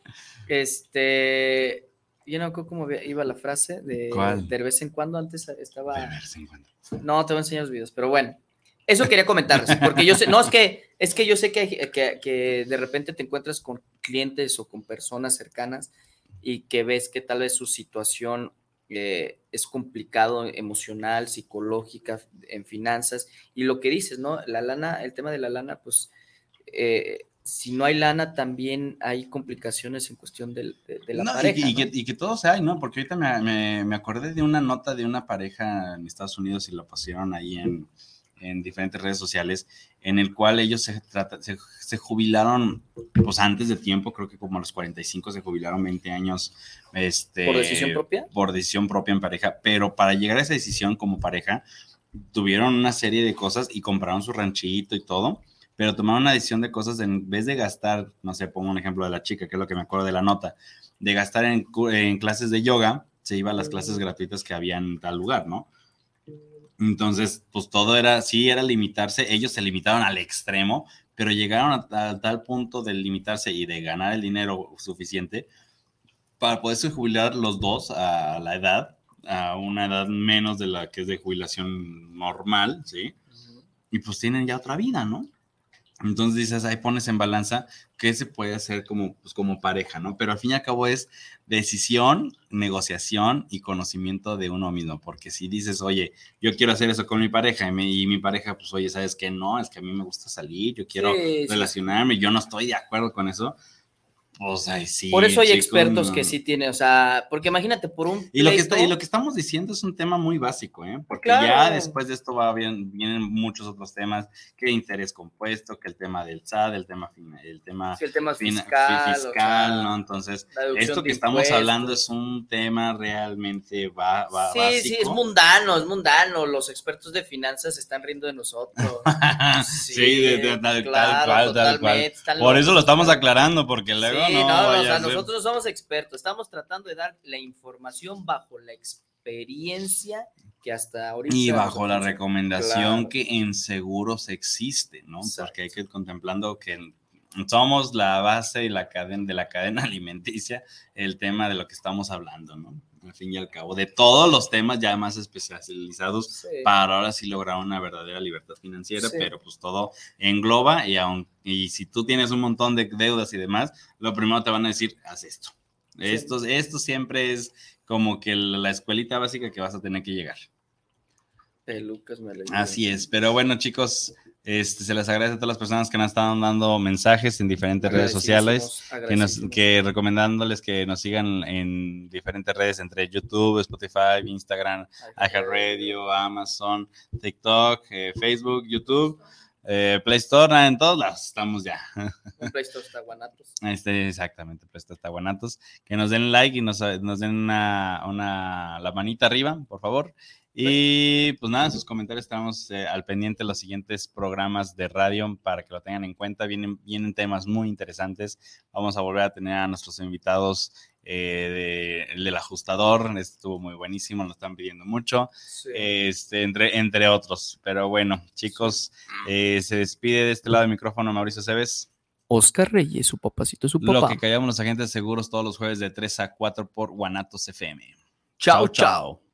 este, yo no me acuerdo cómo iba la frase de, ¿Cuál? de vez en cuando. Antes De estaba, verse en cuando. no, te voy a enseñar los videos, pero bueno. Eso quería comentarles, porque yo sé, no, es que, es que yo sé que, que, que de repente te encuentras con clientes o con personas cercanas y que ves que tal vez su situación eh, es complicado emocional, psicológica, en finanzas, y lo que dices, ¿no? La lana, el tema de la lana, pues, eh, si no hay lana, también hay complicaciones en cuestión del- de, de la No, y- pareja. y, ¿no? que, y que todos hay, ¿no? Porque ahorita me, me- me acordé de una nota de una pareja en Estados Unidos y la pusieron ahí en, en diferentes redes sociales, en el cual ellos se, trata- se, se jubilaron, pues antes de tiempo, creo que como a los 45 se jubilaron 20 años. Este, ¿Por decisión propia? Por decisión propia en pareja, pero para llegar a esa decisión como pareja, tuvieron una serie de cosas y compraron su ranchito y todo, pero tomaron una decisión de cosas en vez de gastar, no sé, pongo un ejemplo de la chica, que es lo que me acuerdo de la nota, de gastar en, en clases de yoga, se iba a las clases gratuitas que había en tal lugar, ¿no? Entonces, pues todo era, sí, era limitarse, ellos se limitaron al extremo, pero llegaron a, a tal punto de limitarse y de ganar el dinero suficiente para poderse jubilar los dos a la edad, a una edad menos de la que es de jubilación normal, ¿sí? Y pues tienen ya otra vida, ¿no? Entonces dices, ahí pones en balanza qué se puede hacer como, pues, como pareja, ¿no? Pero al fin y al cabo es decisión, negociación y conocimiento de uno mismo, porque si dices, oye, yo quiero hacer eso con mi pareja y mi, y mi pareja, pues, oye, ¿sabes qué? No, es que a mí me gusta salir, yo quiero Sí, sí. relacionarme, yo no estoy de acuerdo con eso, Pues ay, sí. Por eso hay expertos no. que sí tienen, o sea, porque imagínate, por un Y lo, que está- y lo que estamos diciendo es un tema muy básico, ¿eh? Porque Claro. ya después de esto va bien, vienen muchos otros temas, que interés compuesto, que el tema del SAT, el tema, el tema Sí, el tema fiscal, o sea, ¿no? Entonces, esto de que estamos impuestos. hablando es un tema realmente va, va, Sí, básico. sí, es mundano, es mundano. Los expertos de finanzas están riendo de nosotros. sí, de- de- tal, claro, tal cual, tal cual. Por eso lo estamos aclarando, porque luego Sí, no, no, o sea, nosotros no somos expertos, estamos tratando de dar la información bajo la experiencia que hasta ahorita. Y bajo la recomendación Claro. que en seguros existe, ¿no? Exacto. Porque hay que ir contemplando que somos la base y la cadena de la cadena alimenticia, el tema de lo que estamos hablando, ¿no? Al fin y al cabo, de todos los temas ya más especializados Sí. para ahora sí lograr una verdadera libertad financiera, Sí. pero pues todo engloba y aun, y si tú tienes un montón de deudas y demás, lo primero te van a decir, haz esto. Sí. Esto, esto siempre es como que la escuelita básica que vas a tener que llegar. Pelucas me leí. Así es, pero bueno chicos, este, se les agradece a todas las personas que nos están dando mensajes en diferentes redes sociales, que, nos, que recomendándoles que nos sigan en diferentes redes entre YouTube, Spotify, Instagram, iHeartRadio, Amazon, TikTok, eh, Facebook, YouTube, eh, Play Store, en todos lados estamos ya. Play Store está guanatos. Este, exactamente, Play Store está guanatos. Que nos den like y nos, nos den una, una, la manita arriba, por favor. Y pues nada, en sus comentarios estamos eh, al pendiente de los siguientes programas de radio para que lo tengan en cuenta. Vienen, vienen temas muy interesantes. Vamos a volver a tener a nuestros invitados eh, de, el del ajustador. Estuvo muy buenísimo, nos están pidiendo mucho. Sí. Este, entre, entre otros. Pero bueno, chicos, eh, se despide de este lado del micrófono Mauricio Cebes. Oscar Reyes, su papacito, su Lo papá. que callamos los agentes seguros todos los jueves de 3 a 4 por Guanatos FM. chao, chao.